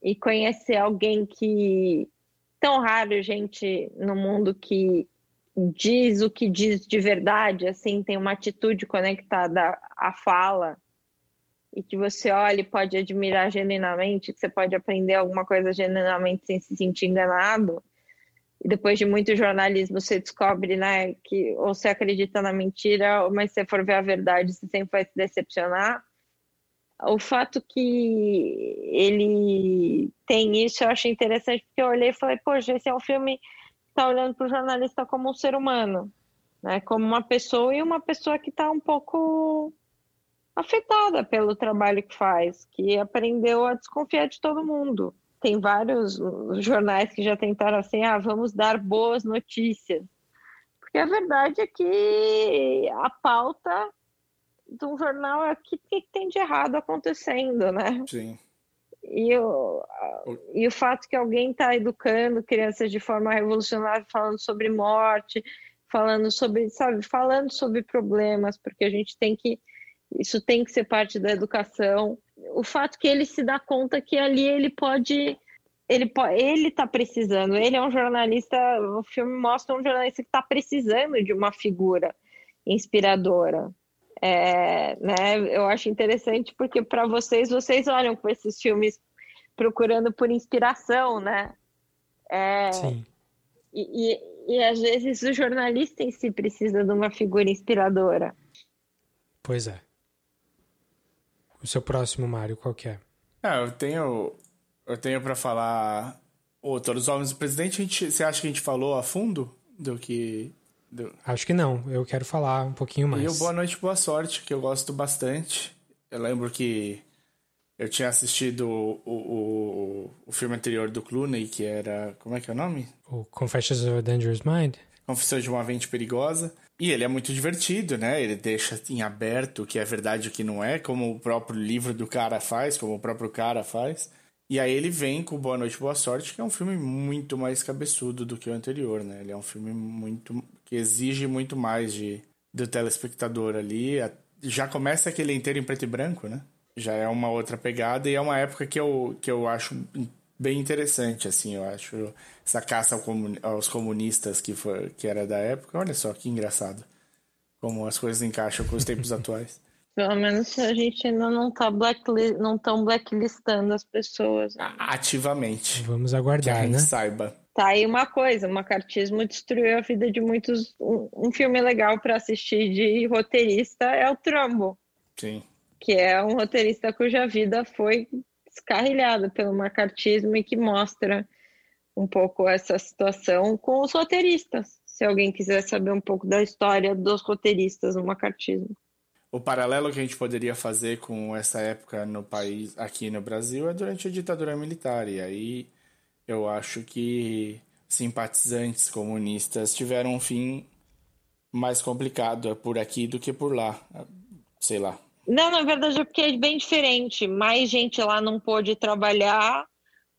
E conhecer alguém que tão raro gente no mundo que diz o que diz de verdade, assim, tem uma atitude conectada à fala e que você olha e pode admirar genuinamente, que você pode aprender alguma coisa genuinamente sem se sentir enganado e depois de muito jornalismo você descobre, né, que ou você acredita na mentira, mas se for ver a verdade, você sempre vai se decepcionar. O fato que ele tem isso eu achei interessante, porque eu olhei e falei, poxa, esse é um filme que está olhando para o jornalista como um ser humano, né? Como uma pessoa e uma pessoa que está um pouco afetada pelo trabalho que faz, que aprendeu a desconfiar de todo mundo. Tem vários jornais que já tentaram assim, ah, vamos dar boas notícias. Porque a verdade é que a pauta de um jornal é o que, tem de errado acontecendo, né? Sim. E o, e o fato que alguém está educando crianças de forma revolucionária, falando sobre morte, falando sobre, sabe, falando sobre problemas, porque a gente tem que, isso tem que ser parte da educação. O fato que ele se dá conta que ali ele pode, ele ele está precisando, ele é um jornalista, o filme mostra um jornalista que está precisando de uma figura inspiradora. É, né, eu acho interessante porque para vocês, vocês olham para esses filmes procurando por inspiração, né? É, Sim. E, e, e, às vezes o jornalista em si precisa de uma figura inspiradora. Pois é. O seu próximo, Mário, qual que é? Ah, eu tenho, eu tenho para falar o Todos os Homens do Presidente. A gente, você acha que a gente falou a fundo do que do... Acho que não. Eu quero falar um pouquinho mais. E o Boa Noite, Boa Sorte, que eu gosto bastante. Eu lembro que eu tinha assistido o, o, o filme anterior do Clooney, que era. Como é que é o nome? O Confessions of a Dangerous Mind. Confissões de uma Mente Perigosa. E ele é muito divertido, né? Ele deixa em aberto o que é verdade e o que não é, como o próprio livro do cara faz, como o próprio cara faz. E aí ele vem com Boa Noite, Boa Sorte, que é um filme muito mais cabeçudo do que o anterior, né? Ele é um filme muito que exige muito mais de do telespectador ali. Já começa aquele inteiro em preto e branco, né? Já é uma outra pegada e é uma época que eu, que eu acho bem interessante, assim, eu acho essa caça aos comunistas que foi que era da época. Olha só que engraçado como as coisas encaixam com os tempos atuais. Pelo menos a gente ainda não tá blacklist, não tão blacklistando as pessoas. Ativamente. Vamos aguardar, que a gente né? saiba. Tá aí uma coisa, o macartismo destruiu a vida de muitos. Um, um filme legal para assistir de roteirista é o Trumbo. Sim. Que é um roteirista cuja vida foi descarrilhada pelo macartismo e que mostra um pouco essa situação com os roteiristas. Se alguém quiser saber um pouco da história dos roteiristas no macartismo o paralelo que a gente poderia fazer com essa época no país, aqui no Brasil, é durante a ditadura militar. E aí eu acho que simpatizantes comunistas tiveram um fim mais complicado por aqui do que por lá. Sei lá. Não, na verdade é porque é bem diferente. Mais gente lá não pôde trabalhar.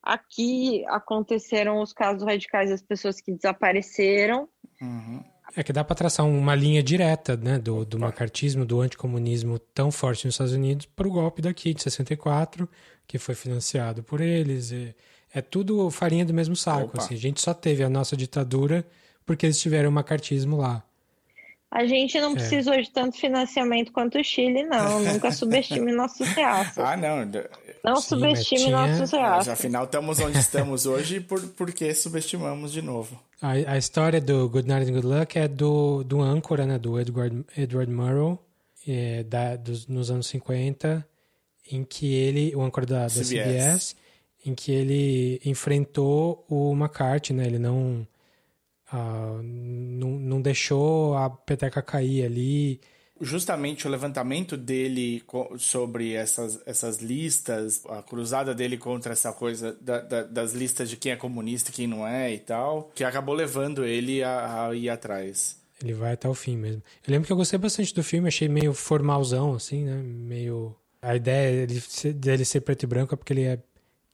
Aqui aconteceram os casos radicais das pessoas que desapareceram. Uhum. É que dá para traçar uma linha direta né, do, do macartismo, do anticomunismo tão forte nos Estados Unidos para o golpe daqui de 64, que foi financiado por eles. E é tudo farinha do mesmo saco. Assim. A gente só teve a nossa ditadura porque eles tiveram o macartismo lá. A gente não é. precisou de tanto financiamento quanto o Chile, não. Nunca subestime nossos reaços. Ah, não. Não Sim, subestime tinha... nossos. Mas afinal, estamos onde estamos hoje por, porque subestimamos de novo. A, a história do Good Night and Good Luck é do, do âncora, né, do Edward, Edward Murrow, é, da, dos, nos anos 50, em que ele, o âncora da, da CBS. CBS, em que ele enfrentou o McCarthy, né, ele não Uh, não, não deixou a peteca cair ali. Justamente o levantamento dele sobre essas, essas listas, a cruzada dele contra essa coisa da, da, das listas de quem é comunista e quem não é e tal, que acabou levando ele a, a ir atrás. Ele vai até o fim mesmo. Eu lembro que eu gostei bastante do filme, achei meio formalzão, assim, né? Meio. A ideia dele ser, dele ser preto e branco é porque ele é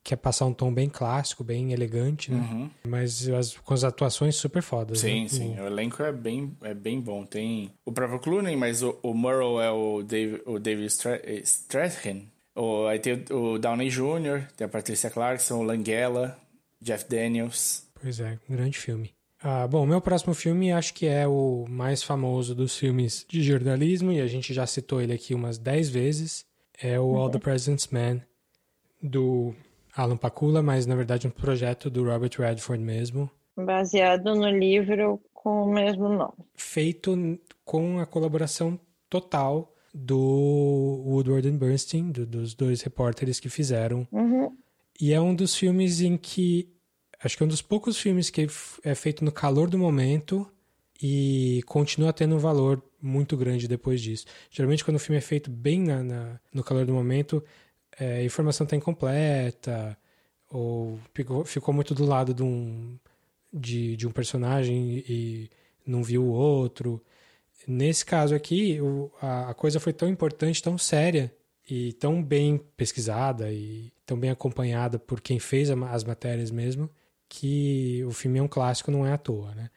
quer passar um tom bem clássico, bem elegante, né? Uhum. Mas as, com as atuações super fodas. Sim, né? sim. O elenco é bem, é bem bom. Tem o próprio Clooney, mas o, o Murrow é o Dave, o David Strathairn. O, aí tem o, o Downey Jr., tem a Patricia Clarkson, o Langella, Jeff Daniels. Pois é, um grande filme. Ah, bom, meu próximo filme acho que é o mais famoso dos filmes de jornalismo, e a gente já citou ele aqui umas 10 vezes. É o All the President's Man, do Alan Pakula, mas na verdade um projeto do Robert Redford mesmo. Baseado no livro com o mesmo nome. Feito com a colaboração total do Woodward and Bernstein, do, dos dois repórteres que fizeram. Uhum. E é um dos filmes em que. Acho que é um dos poucos filmes que é feito no calor do momento e continua tendo um valor muito grande depois disso. Geralmente, quando o filme é feito bem na, na no calor do momento, é, a informação está incompleta, ou ficou, ficou, muito do lado de um, de, de um personagem e não viu o outro. Nesse caso aqui, o, a, a coisa foi tão importante, tão séria e tão bem pesquisada e tão bem acompanhada por quem fez as matérias mesmo, que o filme é um clássico, não é à toa, né?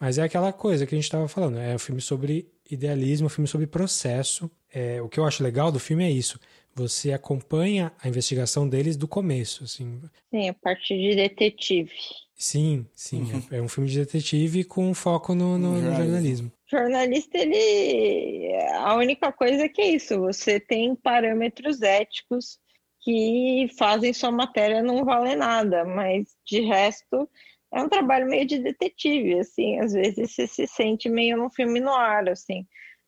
Mas é aquela coisa que a gente estava falando, é um filme sobre idealismo, um filme sobre processo. É, o que eu acho legal do filme é isso. Você acompanha a investigação deles do começo, assim. Sim, a parte de detetive. Sim, sim. Uhum. É, é, um filme de detetive com foco no, no, no jornalismo. Jornalista, ele. A única coisa é que é isso. Você tem parâmetros éticos que fazem sua matéria não valer nada, mas de resto é um trabalho meio de detetive, assim, às vezes você se sente meio num filme no ar, assim.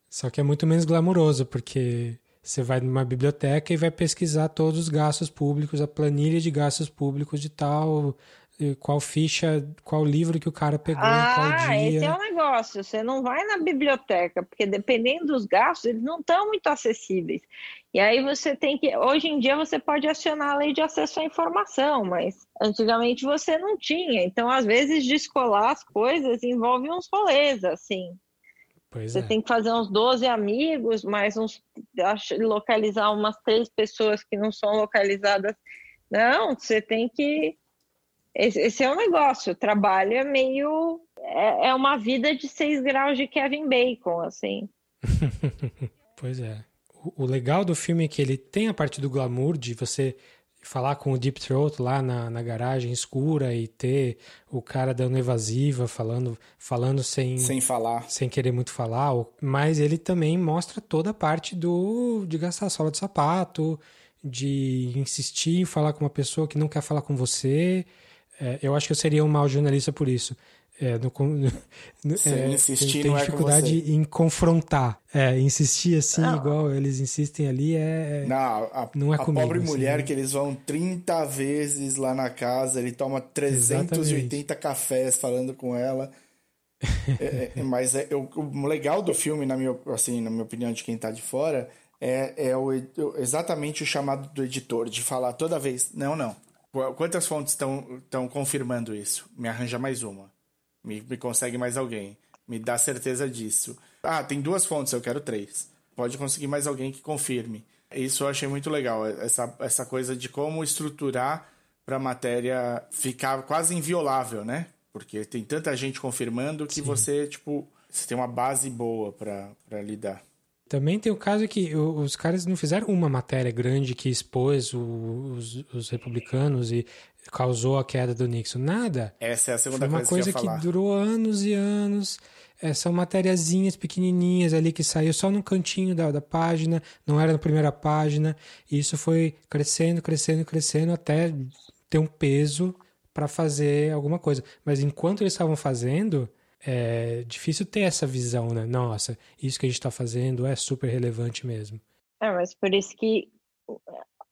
Só que é muito menos glamuroso, porque você vai numa biblioteca e vai pesquisar todos os gastos públicos, a planilha de gastos públicos de tal, qual ficha, qual livro que o cara pegou, ah, qual dia. esse é o um negócio. Você não vai na biblioteca, porque dependendo dos gastos, eles não estão muito acessíveis. E aí você tem que. Hoje em dia você pode acionar a lei de acesso à informação, mas antigamente você não tinha. Então, às vezes, descolar as coisas envolve uns rolês, assim. Pois você é. tem que fazer uns 12 amigos, mais uns. localizar umas três pessoas que não são localizadas. Não, você tem que. Esse, esse é o um negócio. O trabalho é meio. É, é uma vida de seis graus de Kevin Bacon, assim. pois é o legal do filme é que ele tem a parte do glamour de você falar com o Deep Throat lá na, na garagem escura e ter o cara dando evasiva, falando, falando sem sem falar, sem querer muito falar, mas ele também mostra toda a parte do de gastar sola de sapato, de insistir em falar com uma pessoa que não quer falar com você. É, eu acho que eu seria um mau jornalista por isso. É, no, no, é, insistir tem, tem é dificuldade em confrontar. É, insistir assim, não. igual eles insistem ali, é. Não, a, não é a comigo, pobre assim, mulher né? que eles vão 30 vezes lá na casa, ele toma 380 Exatamente. cafés falando com ela. É, é, é, mas é, o, o, legal do filme, na minha, assim, na minha opinião, de quem tá de fora, é, é o, exatamente o chamado do editor, de falar toda vez: não, não. Quantas fontes estão confirmando isso? Me arranja mais uma. Me, me consegue mais alguém. Me dá certeza disso. Ah, tem duas fontes, eu quero três. Pode conseguir mais alguém que confirme. Isso eu achei muito legal, essa, essa coisa de como estruturar para a matéria ficar quase inviolável, né? Porque tem tanta gente confirmando que Sim. você, tipo, você tem uma base boa para lidar. Também tem o caso que os caras não fizeram uma matéria grande que expôs os, os republicanos e causou a queda do Nixon. Nada. Essa é a segunda Foi uma coisa que, que durou anos e anos. É, são matériazinhas pequenininhas ali que saiu só no cantinho da, da página, não era na primeira página. E isso foi crescendo, crescendo, crescendo até ter um peso para fazer alguma coisa. Mas enquanto eles estavam fazendo, é difícil ter essa visão, né? Nossa, isso que a gente está fazendo é super relevante mesmo. É, mas por isso que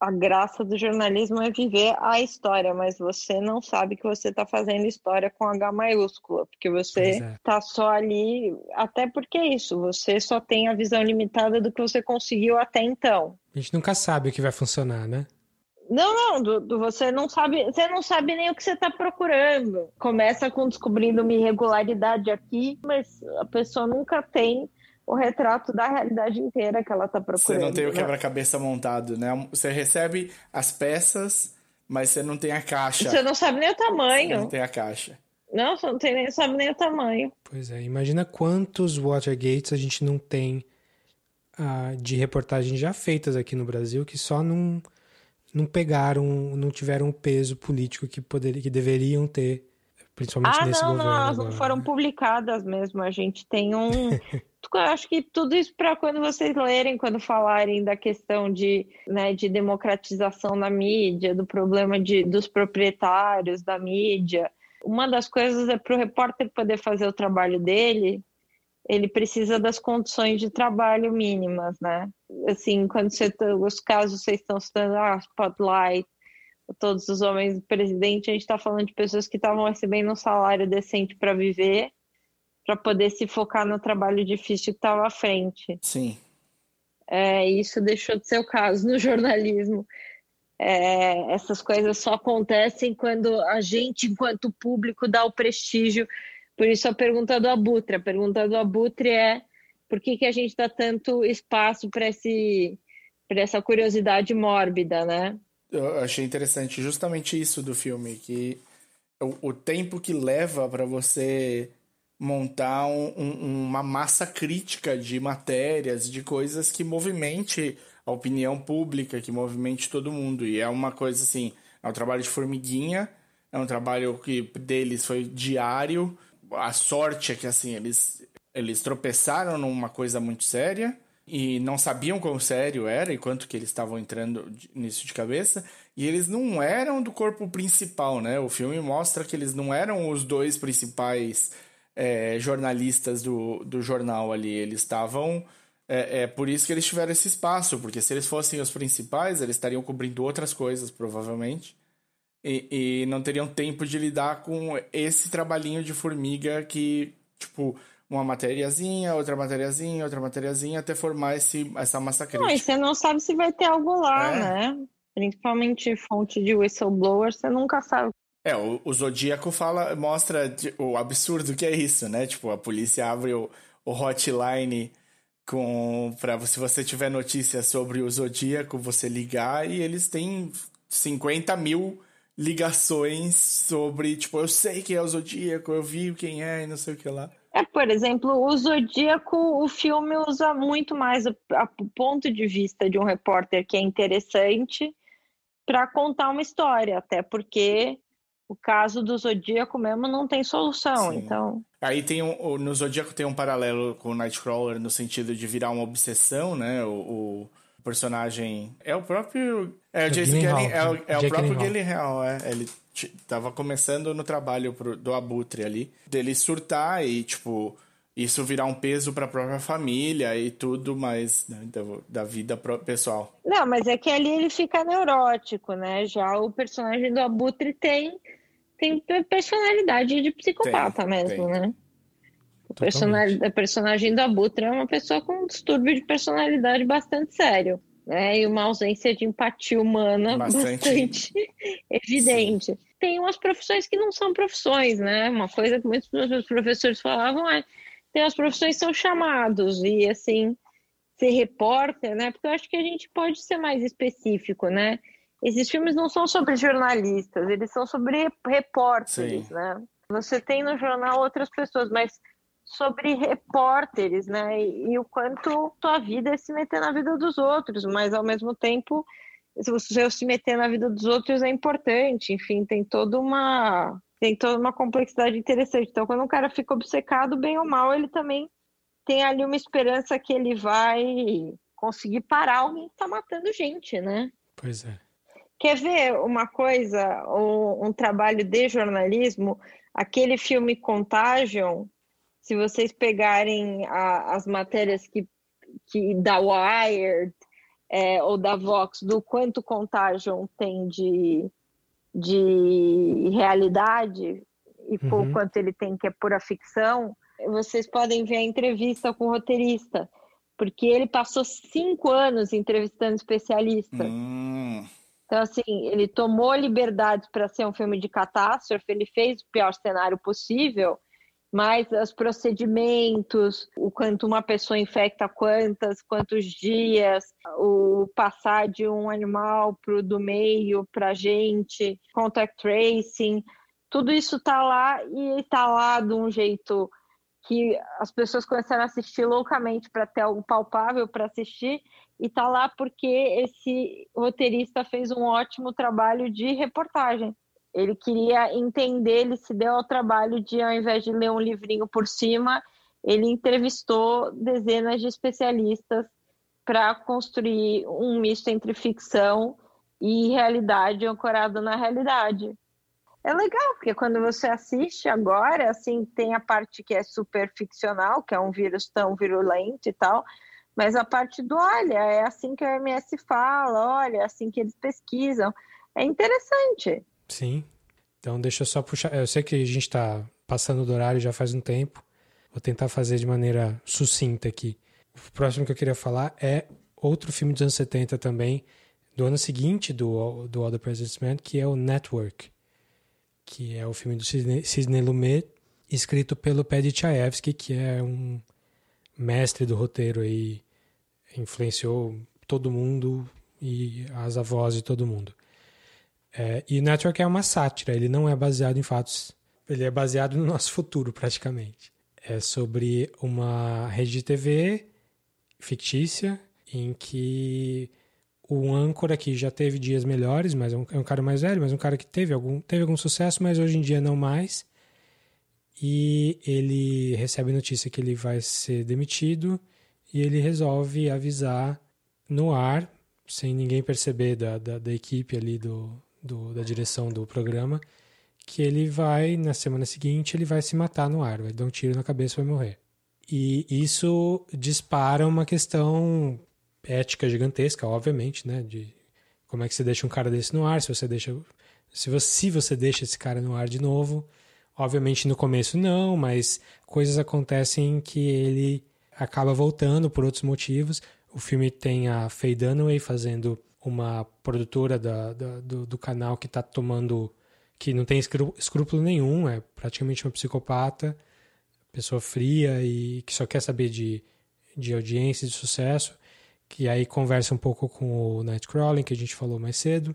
a graça do jornalismo é viver a história, mas você não sabe que você está fazendo história com H maiúscula, porque você está é. só ali, até porque é isso, você só tem a visão limitada do que você conseguiu até então. A gente nunca sabe o que vai funcionar, né? Não, não, do, do, você não sabe, você não sabe nem o que você está procurando. Começa com descobrindo uma irregularidade aqui, mas a pessoa nunca tem o retrato da realidade inteira que ela está procurando. Você não tem o né? quebra-cabeça montado, né? Você recebe as peças, mas você não tem a caixa. Você não sabe nem o tamanho. Você não tem a caixa. Não, você não tem nem, sabe nem o tamanho. Pois é, imagina quantos Watergates a gente não tem uh, de reportagens já feitas aqui no Brasil que só não não pegaram, não tiveram o peso político que, poder, que deveriam ter, principalmente ah, nesse não, governo. Não, agora, foram né? publicadas mesmo. A gente tem um. acho que tudo isso para quando vocês lerem, quando falarem da questão de, né, de democratização da mídia, do problema de, dos proprietários da mídia. Uma das coisas é para o repórter poder fazer o trabalho dele, ele precisa das condições de trabalho mínimas, né? Assim, quando você tá, os casos vocês estão citando, ah, Spotlight, todos os homens do presidente, a gente está falando de pessoas que estavam recebendo um salário decente para viver para poder se focar no trabalho difícil que estava à frente. Sim. É, isso deixou de ser o caso no jornalismo. É, essas coisas só acontecem quando a gente, enquanto público, dá o prestígio. Por isso a pergunta do Abutre. A pergunta do Abutre é por que, que a gente dá tanto espaço para essa curiosidade mórbida, né? Eu achei interessante justamente isso do filme, que o, o tempo que leva para você montar um, um, uma massa crítica de matérias, de coisas que movimente a opinião pública, que movimente todo mundo. E é uma coisa assim, é um trabalho de formiguinha, é um trabalho que deles foi diário. A sorte é que assim, eles, eles tropeçaram numa coisa muito séria e não sabiam quão sério era e quanto que eles estavam entrando nisso de cabeça. E eles não eram do corpo principal, né? O filme mostra que eles não eram os dois principais é, jornalistas do, do jornal ali. Eles estavam é, é por isso que eles tiveram esse espaço, porque se eles fossem os principais, eles estariam cobrindo outras coisas, provavelmente, e, e não teriam tempo de lidar com esse trabalhinho de formiga que, tipo, uma matériazinha, outra matériazinha, outra matériazinha, até formar esse, essa massa crítica. Não, e você não sabe se vai ter algo lá, é. né? Principalmente fonte de whistleblower, você nunca sabe. É, o, o Zodíaco fala, mostra o absurdo que é isso, né? Tipo, a polícia abre o, o hotline com para se você tiver notícias sobre o Zodíaco, você ligar e eles têm 50 mil ligações sobre, tipo, eu sei quem é o Zodíaco, eu vi quem é e não sei o que lá. É, por exemplo, o Zodíaco, o filme usa muito mais o, ponto de vista de um repórter que é interessante para contar uma história, até porque o caso do Zodíaco mesmo não tem solução, Sim. então... Aí tem um, no Zodíaco tem um paralelo com o Nightcrawler no sentido de virar uma obsessão, né? O, o personagem é o próprio é o Jason Gillen, é, o, é o próprio Gyllenhaal, é. Ele tava começando no trabalho pro, do Abutre ali, dele surtar e tipo isso virar um peso para a própria família e tudo mais né, da, da, vida pessoal. Não, mas é que ali ele fica neurótico, né? Já o personagem do Abutre tem tem personalidade de psicopata tem, mesmo, tem. né? O personagem, personagem da Butra é uma pessoa com um distúrbio de personalidade bastante sério, né? E uma ausência de empatia humana bastante, bastante evidente. Sim. Tem umas profissões que não são profissões, né? Uma coisa que muitos dos professores falavam é tem as profissões que são chamados e assim ser repórter, né? Porque eu acho que a gente pode ser mais específico, né? esses filmes não são sobre jornalistas, eles são sobre repórteres, Sim. né? Você tem no jornal outras pessoas, mas sobre repórteres, né? E, e, o quanto tua vida é se meter na vida dos outros, mas ao mesmo tempo, se você se meter na vida dos outros é importante. Enfim, tem toda uma tem toda uma complexidade interessante. Então, quando um cara fica obcecado, bem ou mal, ele também tem ali uma esperança que ele vai conseguir parar alguém que está matando gente, né? Pois é. Quer ver uma coisa, um, um trabalho de jornalismo? Aquele filme Contagion, se vocês pegarem a, as matérias que, que da Wired é, ou da Vox, do quanto Contagion tem de, de realidade e uhum. por quanto ele tem que é pura ficção, vocês podem ver a entrevista com o roteirista, porque ele passou cinco anos entrevistando especialistas. Hum. Então, assim, ele tomou liberdade para ser um filme de catástrofe, ele fez o pior cenário possível, mas os procedimentos, o quanto uma pessoa infecta quantas, quantos dias, o passar de um animal pro do meio para a gente, contact tracing, tudo isso está lá e está lá de um jeito que as pessoas começaram a assistir loucamente para ter algo palpável para assistir e tá lá porque esse roteirista fez um ótimo trabalho de reportagem. Ele queria entender, ele se deu ao trabalho de, ao invés de ler um livrinho por cima, ele entrevistou dezenas de especialistas para construir um misto entre ficção e realidade ancorado na realidade. É legal, porque quando você assiste agora, assim, tem a parte que é super ficcional, que é um vírus tão virulento e tal, mas a parte do, olha, é assim que a OMS fala, olha, é assim que eles pesquisam. É interessante. Sim. Então, deixa eu só puxar. Eu sei que a gente está passando do horário já faz um tempo, Vou tentar fazer de maneira sucinta aqui. O próximo que eu queria falar é outro filme dos anos 70 também, do ano seguinte do, do All the President's Men, que é o Network, que é o filme do Sidney Lumet, escrito pelo Paddy Chayefsky, que é um mestre do roteiro aí, influenciou todo mundo e as avós de todo mundo. É, e Network é uma sátira, ele não é baseado em fatos, ele é baseado no nosso futuro, praticamente. É sobre uma rede de TV fictícia em que o âncora que já teve dias melhores, mas é um, é um, cara mais velho, mas um cara que teve algum, teve algum sucesso, mas hoje em dia não mais. E ele recebe notícia que ele vai ser demitido e ele resolve avisar no ar, sem ninguém perceber da, da, da equipe ali do, do, da direção do programa, que ele vai, na semana seguinte, ele vai se matar no ar, vai dar um tiro na cabeça e vai morrer. E isso dispara uma questão ética gigantesca, obviamente, né? De como é que você deixa um cara desse no ar, se você deixa. Se você, se você deixa esse cara no ar de novo. Obviamente no começo não, mas coisas acontecem que ele acaba voltando por outros motivos. O filme tem a Faye Dunaway fazendo uma produtora da, da, do, do, canal que está tomando. que não tem escrúpulo nenhum, é praticamente uma psicopata, pessoa fria e que só quer saber de, de audiência, de sucesso, que aí conversa um pouco com o Nightcrawling, que a gente falou mais cedo,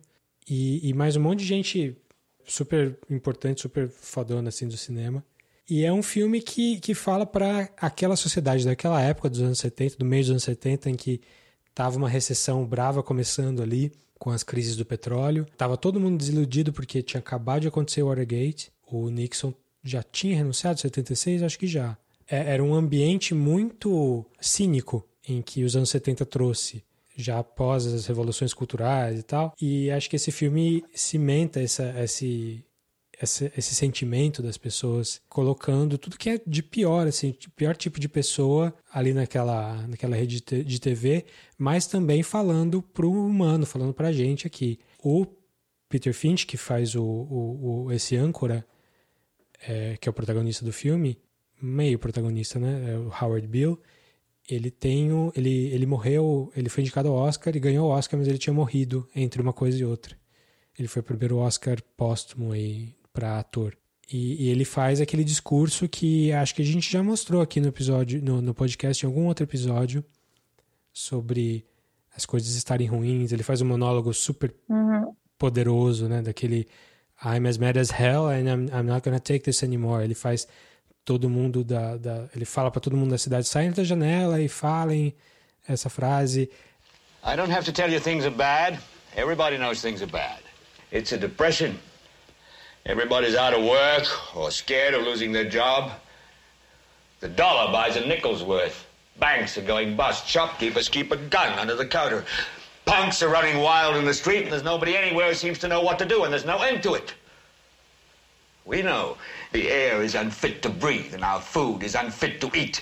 e, e mais um monte de gente super importante, super fodona assim do cinema. E é um filme que, que fala para aquela sociedade daquela época, dos anos 70, do meio dos anos 70, em que Tava uma recessão brava começando ali com as crises do petróleo. Tava todo mundo desiludido porque tinha acabado de acontecer o Watergate. O Nixon já tinha renunciado em 76, acho que já. É, era um ambiente muito cínico em que os anos 70 trouxe já após as revoluções culturais e tal. E acho que esse filme cimenta essa, esse, esse, esse, sentimento das pessoas, colocando tudo que é de pior, assim, de pior tipo de pessoa ali naquela, naquela rede de TV, mas também falando pro humano, falando pra gente aqui. O Peter Finch, que faz o, o, o esse âncora, é, que é o protagonista do filme, meio protagonista, né? É o Howard Bill. Ele tem o, ele, ele morreu, ele foi indicado ao Oscar e ganhou o Oscar, mas ele tinha morrido entre uma coisa e outra. Ele foi o primeiro Oscar póstumo aí para ator. E, e, ele faz aquele discurso que acho que a gente já mostrou aqui no episódio, no, no podcast, em algum outro episódio, sobre as coisas estarem ruins. Ele faz um monólogo super uhum. poderoso, né? Daquele I'm as mad as hell and I'm, I'm not gonna take this anymore. Ele faz todo mundo da, da ele fala para todo mundo da cidade saiam da janela e falem essa frase. I don't have to tell you things are bad. Everybody knows things are bad. It's a depression. Everybody's out of work or scared of losing their job. The dollar buys a nickel's worth. Banks are going bust. Shopkeepers keep a gun under the counter. Punks are running wild in the street, and there's nobody anywhere who seems to know what to do, and there's no end to it. We know the air is unfit to breathe, and our food is unfit to eat.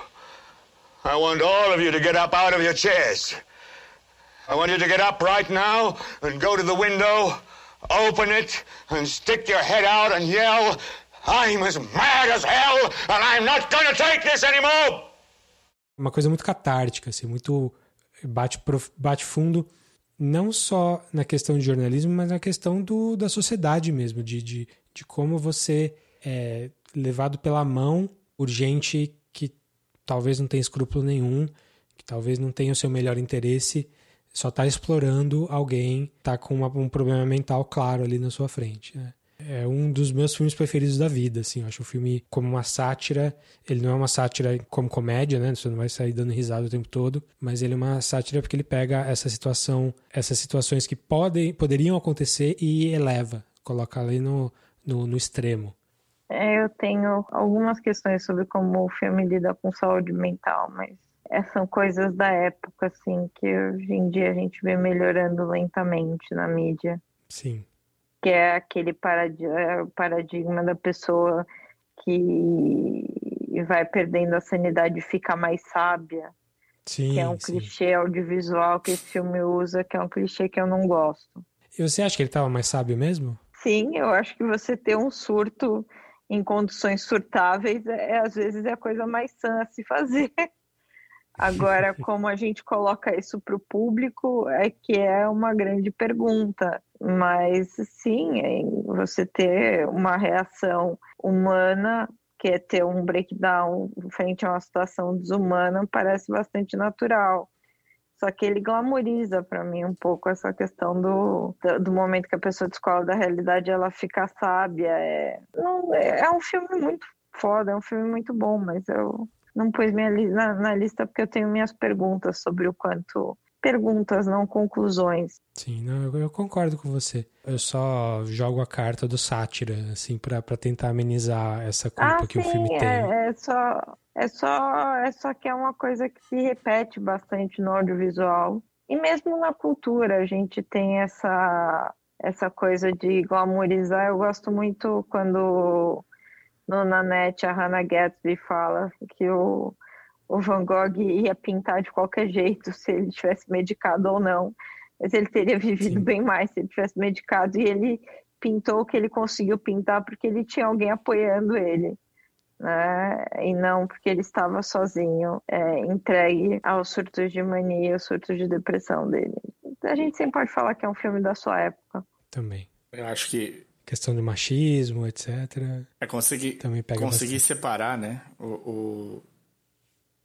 I want all of you to get up out of your chairs. I want you to get up right now and go to the window, open it, and stick your head out and yell, I'm as mad as hell and I'm not gonna take this anymore! Uma coisa muito catártica, assim, muito bate, bate fundo, não só na questão de jornalismo, mas na questão do, da sociedade mesmo, de, de, de como você é levado pela mão por gente talvez não tenha escrúpulo nenhum, que talvez não tenha o seu melhor interesse, só está explorando alguém, está com uma, um problema mental claro ali na sua frente. Né? É um dos meus filmes preferidos da vida, assim. Eu acho o filme como uma sátira. Ele não é uma sátira como comédia, né? Você não vai sair dando risada o tempo todo, mas ele é uma sátira porque ele pega essa situação, essas situações que podem, poderiam acontecer e eleva, coloca ali no, no, no extremo. É, eu tenho algumas questões sobre como o filme lida com saúde mental, mas são coisas da época, assim, que hoje em dia a gente vê melhorando lentamente na mídia. Sim que é aquele é paradigma da pessoa que vai perdendo a sanidade e fica mais sábia. Sim, que é um sim. clichê audiovisual que esse filme usa, que é um clichê que eu não gosto. E você acha que ele estava mais sábio mesmo? Sim, eu acho que você ter um surto em condições surtáveis é, às vezes é a coisa mais sã a se fazer. Agora, como a gente coloca isso para o público, é que é uma grande pergunta. Mas sim, você ter uma reação humana, que é ter um breakdown frente a uma situação desumana, parece bastante natural. Só que ele glamoriza para mim um pouco essa questão do, do momento que a pessoa descobre da realidade, ela fica sábia. É, não, é um filme muito foda, é um filme muito bom, mas eu não pus minha li na, na lista porque eu tenho minhas perguntas sobre o quanto perguntas, não conclusões. Sim, não, eu, eu, concordo com você. Eu só jogo a carta do sátira, assim, para tentar amenizar essa culpa ah, que sim, o filme é, tem. É só, é só, é só que é uma coisa que se repete bastante no audiovisual e mesmo na cultura a gente tem essa essa coisa de glamorizar. Eu gosto muito quando no Nanette a Hannah Gatsby fala que o o Van Gogh ia pintar de qualquer jeito se ele tivesse medicado ou não, mas ele teria vivido Sim. bem mais se ele tivesse medicado e ele pintou o que ele conseguiu pintar porque ele tinha alguém apoiando ele. Né? E não porque ele estava sozinho, é, entregue aos surtos de mania, aos surtos de depressão dele. A gente sempre pode falar que é um filme da sua época. Também. Eu acho que questão do machismo, etc. É conseguir, Também pega conseguir separar, né, o, o,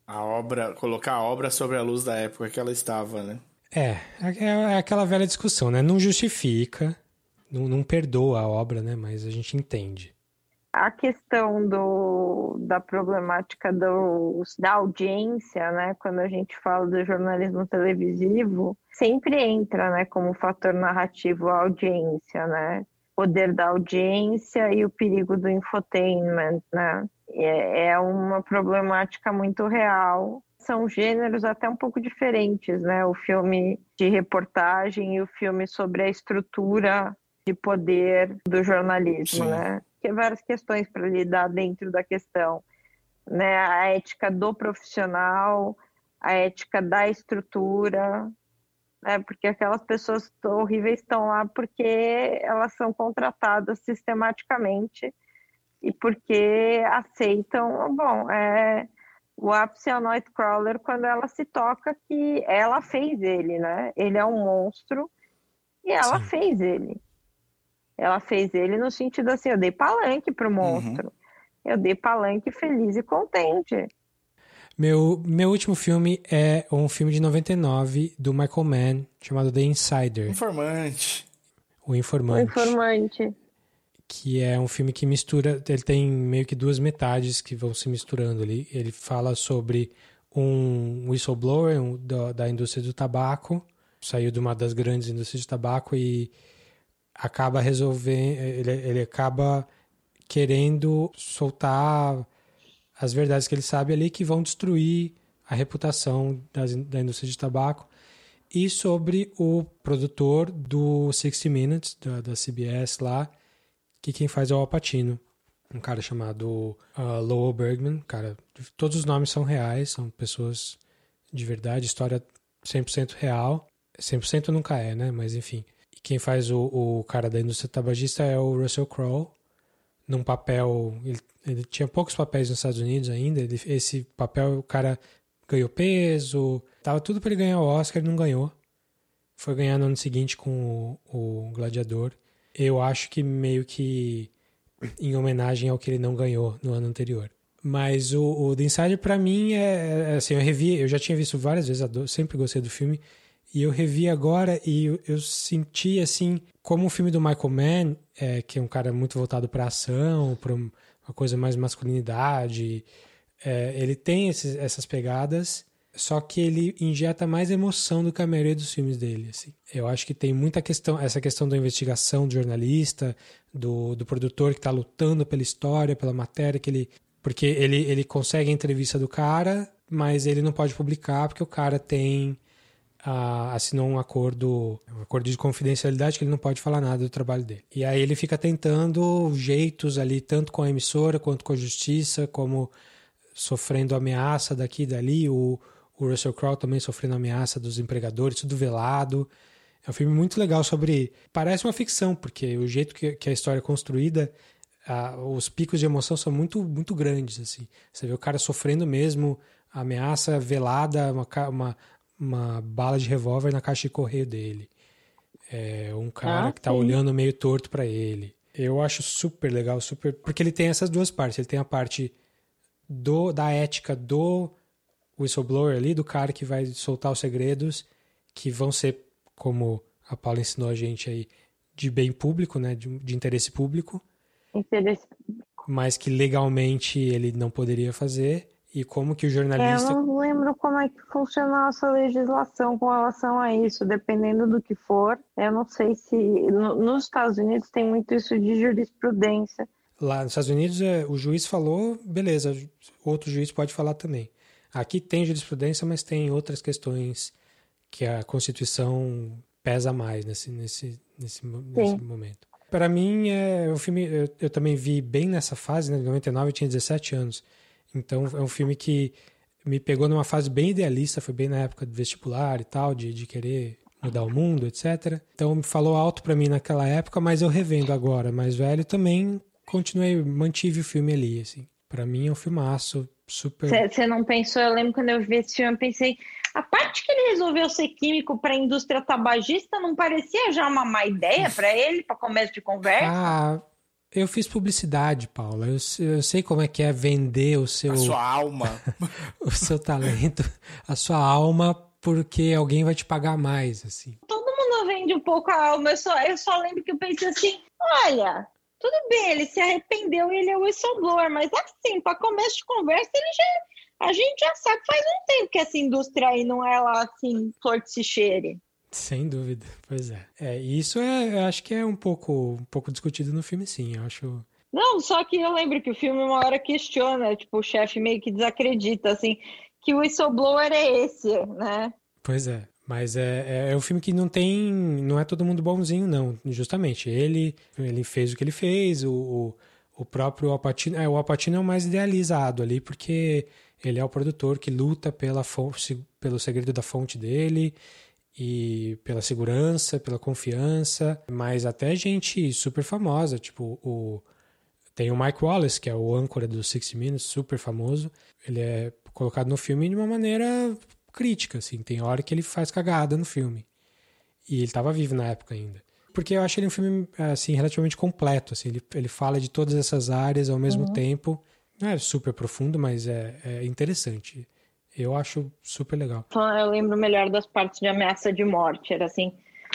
a obra, colocar a obra sobre a luz da época que ela estava, né? É, é, é aquela velha discussão, né? Não justifica, não, não perdoa a obra, né? Mas a gente entende. A questão do, da problemática do, da audiência, né? Quando a gente fala do jornalismo televisivo, sempre entra, né? Como fator narrativo a audiência, né? Poder da audiência e o perigo do infotainment, né? é, é uma problemática muito real. São gêneros até um pouco diferentes, né? O filme de reportagem e o filme sobre a estrutura de poder do jornalismo, Sim. né? Tem várias questões para lidar dentro da questão, né? A ética do profissional, a ética da estrutura, né? Porque aquelas pessoas horríveis estão lá porque elas são contratadas sistematicamente e porque aceitam, bom, é, o ápice é o Nightcrawler quando ela se toca que ela fez ele, né? Ele é um monstro e ela Sim. fez ele. Ela fez ele no sentido assim, eu dei palanque pro uhum. monstro. Uhum. Eu dei palanque feliz e contente. Meu, meu último filme é um filme de 99 do Michael Mann, chamado The Insider. Informante. O Informante. O Informante que é um filme que mistura, ele tem meio que duas metades que vão se misturando ali. Ele fala sobre um whistleblower um, da, da indústria do tabaco, saiu de uma das grandes indústrias de tabaco e acaba resolvendo, ele, ele acaba querendo soltar as verdades que ele sabe ali que vão destruir a reputação das, da indústria de tabaco e sobre o produtor do 60 Minutes da, da CBS lá que quem faz é o Alpatino, um cara chamado uh, Lowell Bergman. Cara, todos os nomes são reais, são pessoas de verdade, história 100% real. 100% nunca é, né? Mas enfim. E quem faz o, o cara da indústria tabagista é o Russell Crowe, num papel. Ele, ele, tinha poucos papéis nos Estados Unidos ainda. Ele, esse papel, o cara ganhou peso, tava tudo para ele ganhar o Oscar, ele não ganhou. Foi ganhar no ano seguinte com o, o Gladiador eu acho que meio que em homenagem ao que ele não ganhou no ano anterior. Mas o, o The Insider, pra mim, é, é, assim, eu revi, eu já tinha visto várias vezes, sempre gostei do filme, e eu revi agora e eu, eu senti, assim, como o filme do Michael Mann, é, que é um cara muito voltado pra ação, pra uma coisa mais masculinidade, é, ele tem esses, essas pegadas, só que ele injeta mais emoção do que a maioria dos filmes dele. Assim. Eu acho que tem muita questão, essa questão da investigação do jornalista, do, do produtor que está lutando pela história, pela matéria, que ele, porque ele, ele consegue a entrevista do cara, mas ele não pode publicar porque o cara tem assinou um acordo, um acordo de confidencialidade que ele não pode falar nada do trabalho dele. E aí ele fica tentando jeitos ali, tanto com a emissora quanto com a justiça, como sofrendo ameaça daqui e dali. O, o Russell Crowe também sofrendo ameaça dos empregadores, tudo velado. É um filme muito legal sobre. Parece uma ficção, porque o jeito que, que a história é construída, os picos de emoção são muito, muito grandes. assim. Você vê o cara sofrendo mesmo, ameaça velada, uma, uma, uma bala de revólver na caixa de correio dele. É um cara ah, que tá sim. olhando meio torto para ele. Eu acho super legal, super. Porque ele tem essas duas partes. Ele tem a parte do, da ética do whistleblower ali, do cara que vai soltar os segredos, que vão ser, como a Paula ensinou a gente aí, de bem público, né? De, de interesse público. Interesse Mas que legalmente ele não poderia fazer. E como que o jornalista. Eu não lembro como é que funciona a nossa legislação com relação a isso, dependendo do que for. Eu não sei se. No, nos Estados Unidos tem muito isso de jurisprudência. Lá nos Estados Unidos, é, o juiz falou, beleza, outro juiz pode falar também. Aqui tem jurisprudência, mas tem outras questões que a Constituição pesa mais nesse, nesse, nesse, nesse momento. Para mim, é um filme. Eu, eu, também vi bem nessa fase, né? Em 99 eu tinha 17 anos. Então é um filme que me pegou numa fase bem idealista, foi bem na época do vestibular e tal, de, de querer mudar o mundo, etc. Então me falou alto para mim naquela época, mas eu revendo agora, mais velho, também continuei, mantive o filme ali, assim. Para mim é um filmaço, super. Você não pensou? Eu lembro quando eu vi esse filme, eu pensei, a parte que ele resolveu ser químico para a indústria tabagista não parecia já uma má ideia para ele, para começo de conversa? Ah, eu fiz publicidade, Paula. Eu, eu, sei como é que é vender o seu. A sua alma. o seu talento, a sua alma, porque alguém vai te pagar mais, assim. Todo mundo vende um pouco a alma. Eu só, eu só lembro que eu pensei assim: olha, tudo bem, ele se arrependeu e ele é whistleblower, mas assim, para começo de conversa, ele já. A gente já sabe faz um tempo que essa indústria aí não é lá assim, flor de se cheire. Sem dúvida, pois é. é isso é, acho que é um pouco, um pouco discutido no filme, sim. Eu acho. Não, só que eu lembro que o filme uma hora questiona, tipo, o chefe meio que desacredita, assim, que o whistleblower é esse, né? Pois é. Mas é, é, é, um filme que não tem. Não é todo mundo bonzinho, não. Justamente. Ele, ele fez o que ele fez, o, o, o próprio Alpatino. É, o Alpatino é o mais idealizado ali, porque ele é o produtor que luta pela fonte, pelo segredo da fonte dele e pela segurança, pela confiança. Mas até gente super famosa, tipo o. Tem o Mike Wallace, que é o âncora do 60 Minutes, super famoso. Ele é colocado no filme de uma maneira crítica, assim. Tem hora que ele faz cagada no filme. E ele estava vivo na época ainda. Porque eu acho ele um filme, assim, relativamente completo, assim. Ele, ele fala de todas essas áreas ao mesmo uhum. tempo. Não é super profundo, mas é, é interessante. Eu acho super legal. Eu lembro melhor das partes de ameaça de morte, era assim...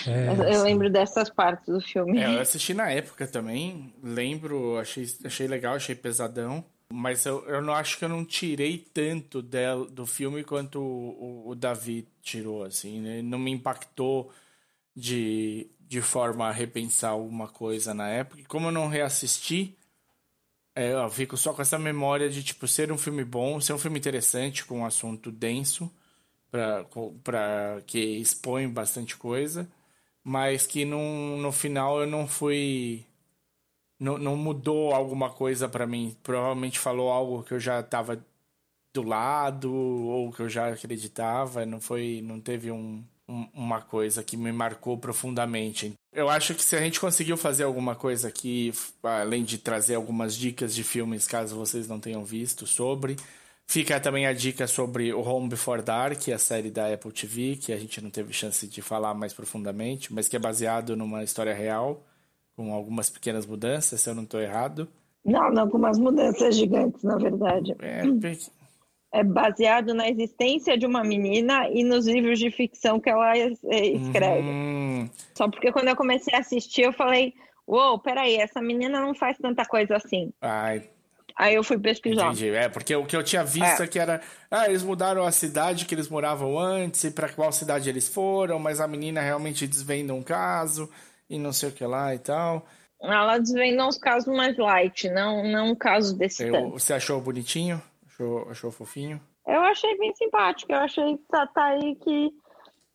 É, eu lembro dessas partes do filme. É, eu assisti na época também. Lembro, achei, achei legal, achei pesadão. Mas eu, eu não acho que eu não tirei tanto del, do filme quanto o, o, o Davi tirou, assim, né? Não me impactou de, de forma a repensar alguma coisa na época. E como eu não reassisti, é, eu fico só com essa memória de, tipo, ser um filme bom, ser um filme interessante, com um assunto denso, pra, que expõe bastante coisa, mas que no, no final eu não fui não, não mudou alguma coisa para mim. Provavelmente falou algo que eu já estava do lado ou que eu já acreditava. Não foi, não teve um, uma coisa que me marcou profundamente. Eu acho que se a gente conseguiu fazer alguma coisa aqui, além de trazer algumas dicas de filmes, caso vocês não tenham visto sobre, Fica também a dica sobre o Home Before Dark, a série da Apple TV, que a gente não teve chance de falar mais profundamente, mas que é baseado numa história real com algumas pequenas mudanças, se eu não estou errado. Não, não, com umas mudanças gigantes, na verdade. É, é baseado na existência de uma menina e nos livros de ficção que ela escreve. Hum, Só porque quando eu comecei a assistir, eu falei: Uou, peraí, essa menina não faz tanta coisa assim. ai, Aí eu fui pesquisar. entendi. É, porque o que eu tinha visto É. é que era. Ah, eles mudaram a cidade que eles moravam antes e pra qual cidade eles foram, mas a menina realmente desvenda um caso e não sei o que lá e tal. Ela desvendou os casos mais light, não, não um caso desse Eu- tanto. você achou bonitinho? Achou, achou fofinho? Eu achei bem simpático, eu achei que tá, tá aí que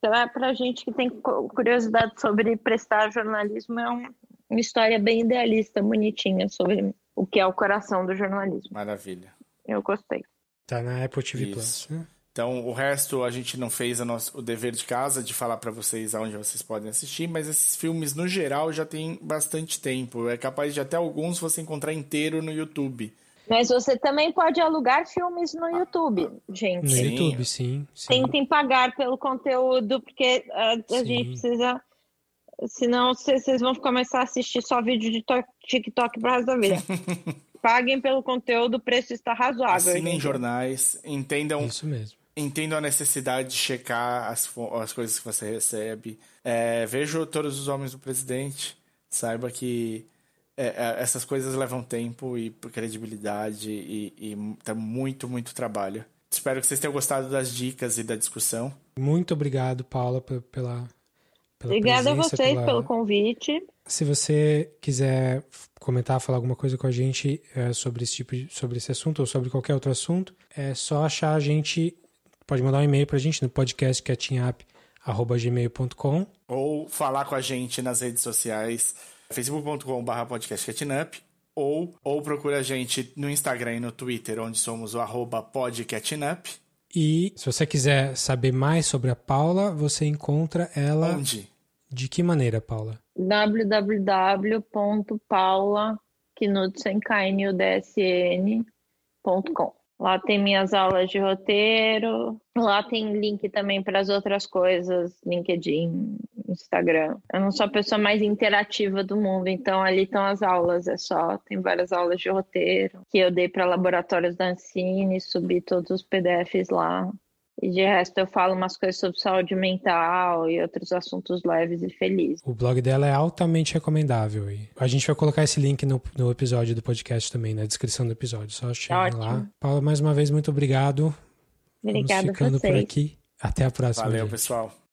pra, pra gente que tem cu- curiosidade sobre prestar jornalismo, é um- uma história bem idealista, bonitinha, sobre o que é o coração do jornalismo. Maravilha. Eu gostei. Tá na Apple TV Isso. Plus. né? Então, o resto a gente não fez a nosso, o dever de casa de falar pra vocês aonde vocês podem assistir, mas esses filmes, no geral, já tem bastante tempo. É capaz de até alguns você encontrar inteiro no YouTube. Mas você também pode alugar filmes no YouTube, gente. No. YouTube, sim. sim. Tentem pagar pelo conteúdo, porque ah, a gente precisa. Senão vocês vocês vão começar a assistir só vídeo de to- TikTok pro resto da vida. Paguem pelo conteúdo, o preço está razoável. Assinem gente. jornais, entendam, Isso mesmo. entendam a necessidade de checar as, as coisas que você recebe. É, veja todos os homens do presidente. Saiba que é, é, essas coisas levam tempo e credibilidade e, e tá muito, muito trabalho. Espero que vocês tenham gostado das dicas e da discussão. Muito obrigado, Paula, pe- pela, pela Obrigada a presença, vocês pela- pelo convite. Se você quiser comentar, falar alguma coisa com a gente é, sobre esse tipo de, sobre esse assunto ou sobre qualquer outro assunto, é só achar a gente. Pode mandar um e-mail pra gente no podcast catchingup.gmail.com Ou falar com a gente nas redes sociais, facebook.com.br podcastcatnup, ou, ou procura a gente no Instagram e no Twitter, onde somos o arroba podcatnup. E se você quiser saber mais sobre a Paula, você encontra ela Onde? de que maneira, Paula? www.paula.knudsen.com Lá tem minhas aulas de roteiro, lá tem link também para as outras coisas, LinkedIn, Instagram. Eu não sou a pessoa mais interativa do mundo, então ali estão as aulas, é só, tem várias aulas de roteiro que eu dei para laboratórios da Ancine, subi todos os PDFs lá. E de resto eu falo umas coisas sobre saúde mental e outros assuntos leves e felizes. O blog dela é altamente recomendável. E a gente vai colocar esse link no, no episódio do podcast também, na descrição do episódio. Só cheguem Ótimo. lá. Paula, mais uma vez, muito obrigado. Obrigada Vamos ficando por aqui. Até a próxima. Valeu, gente. pessoal.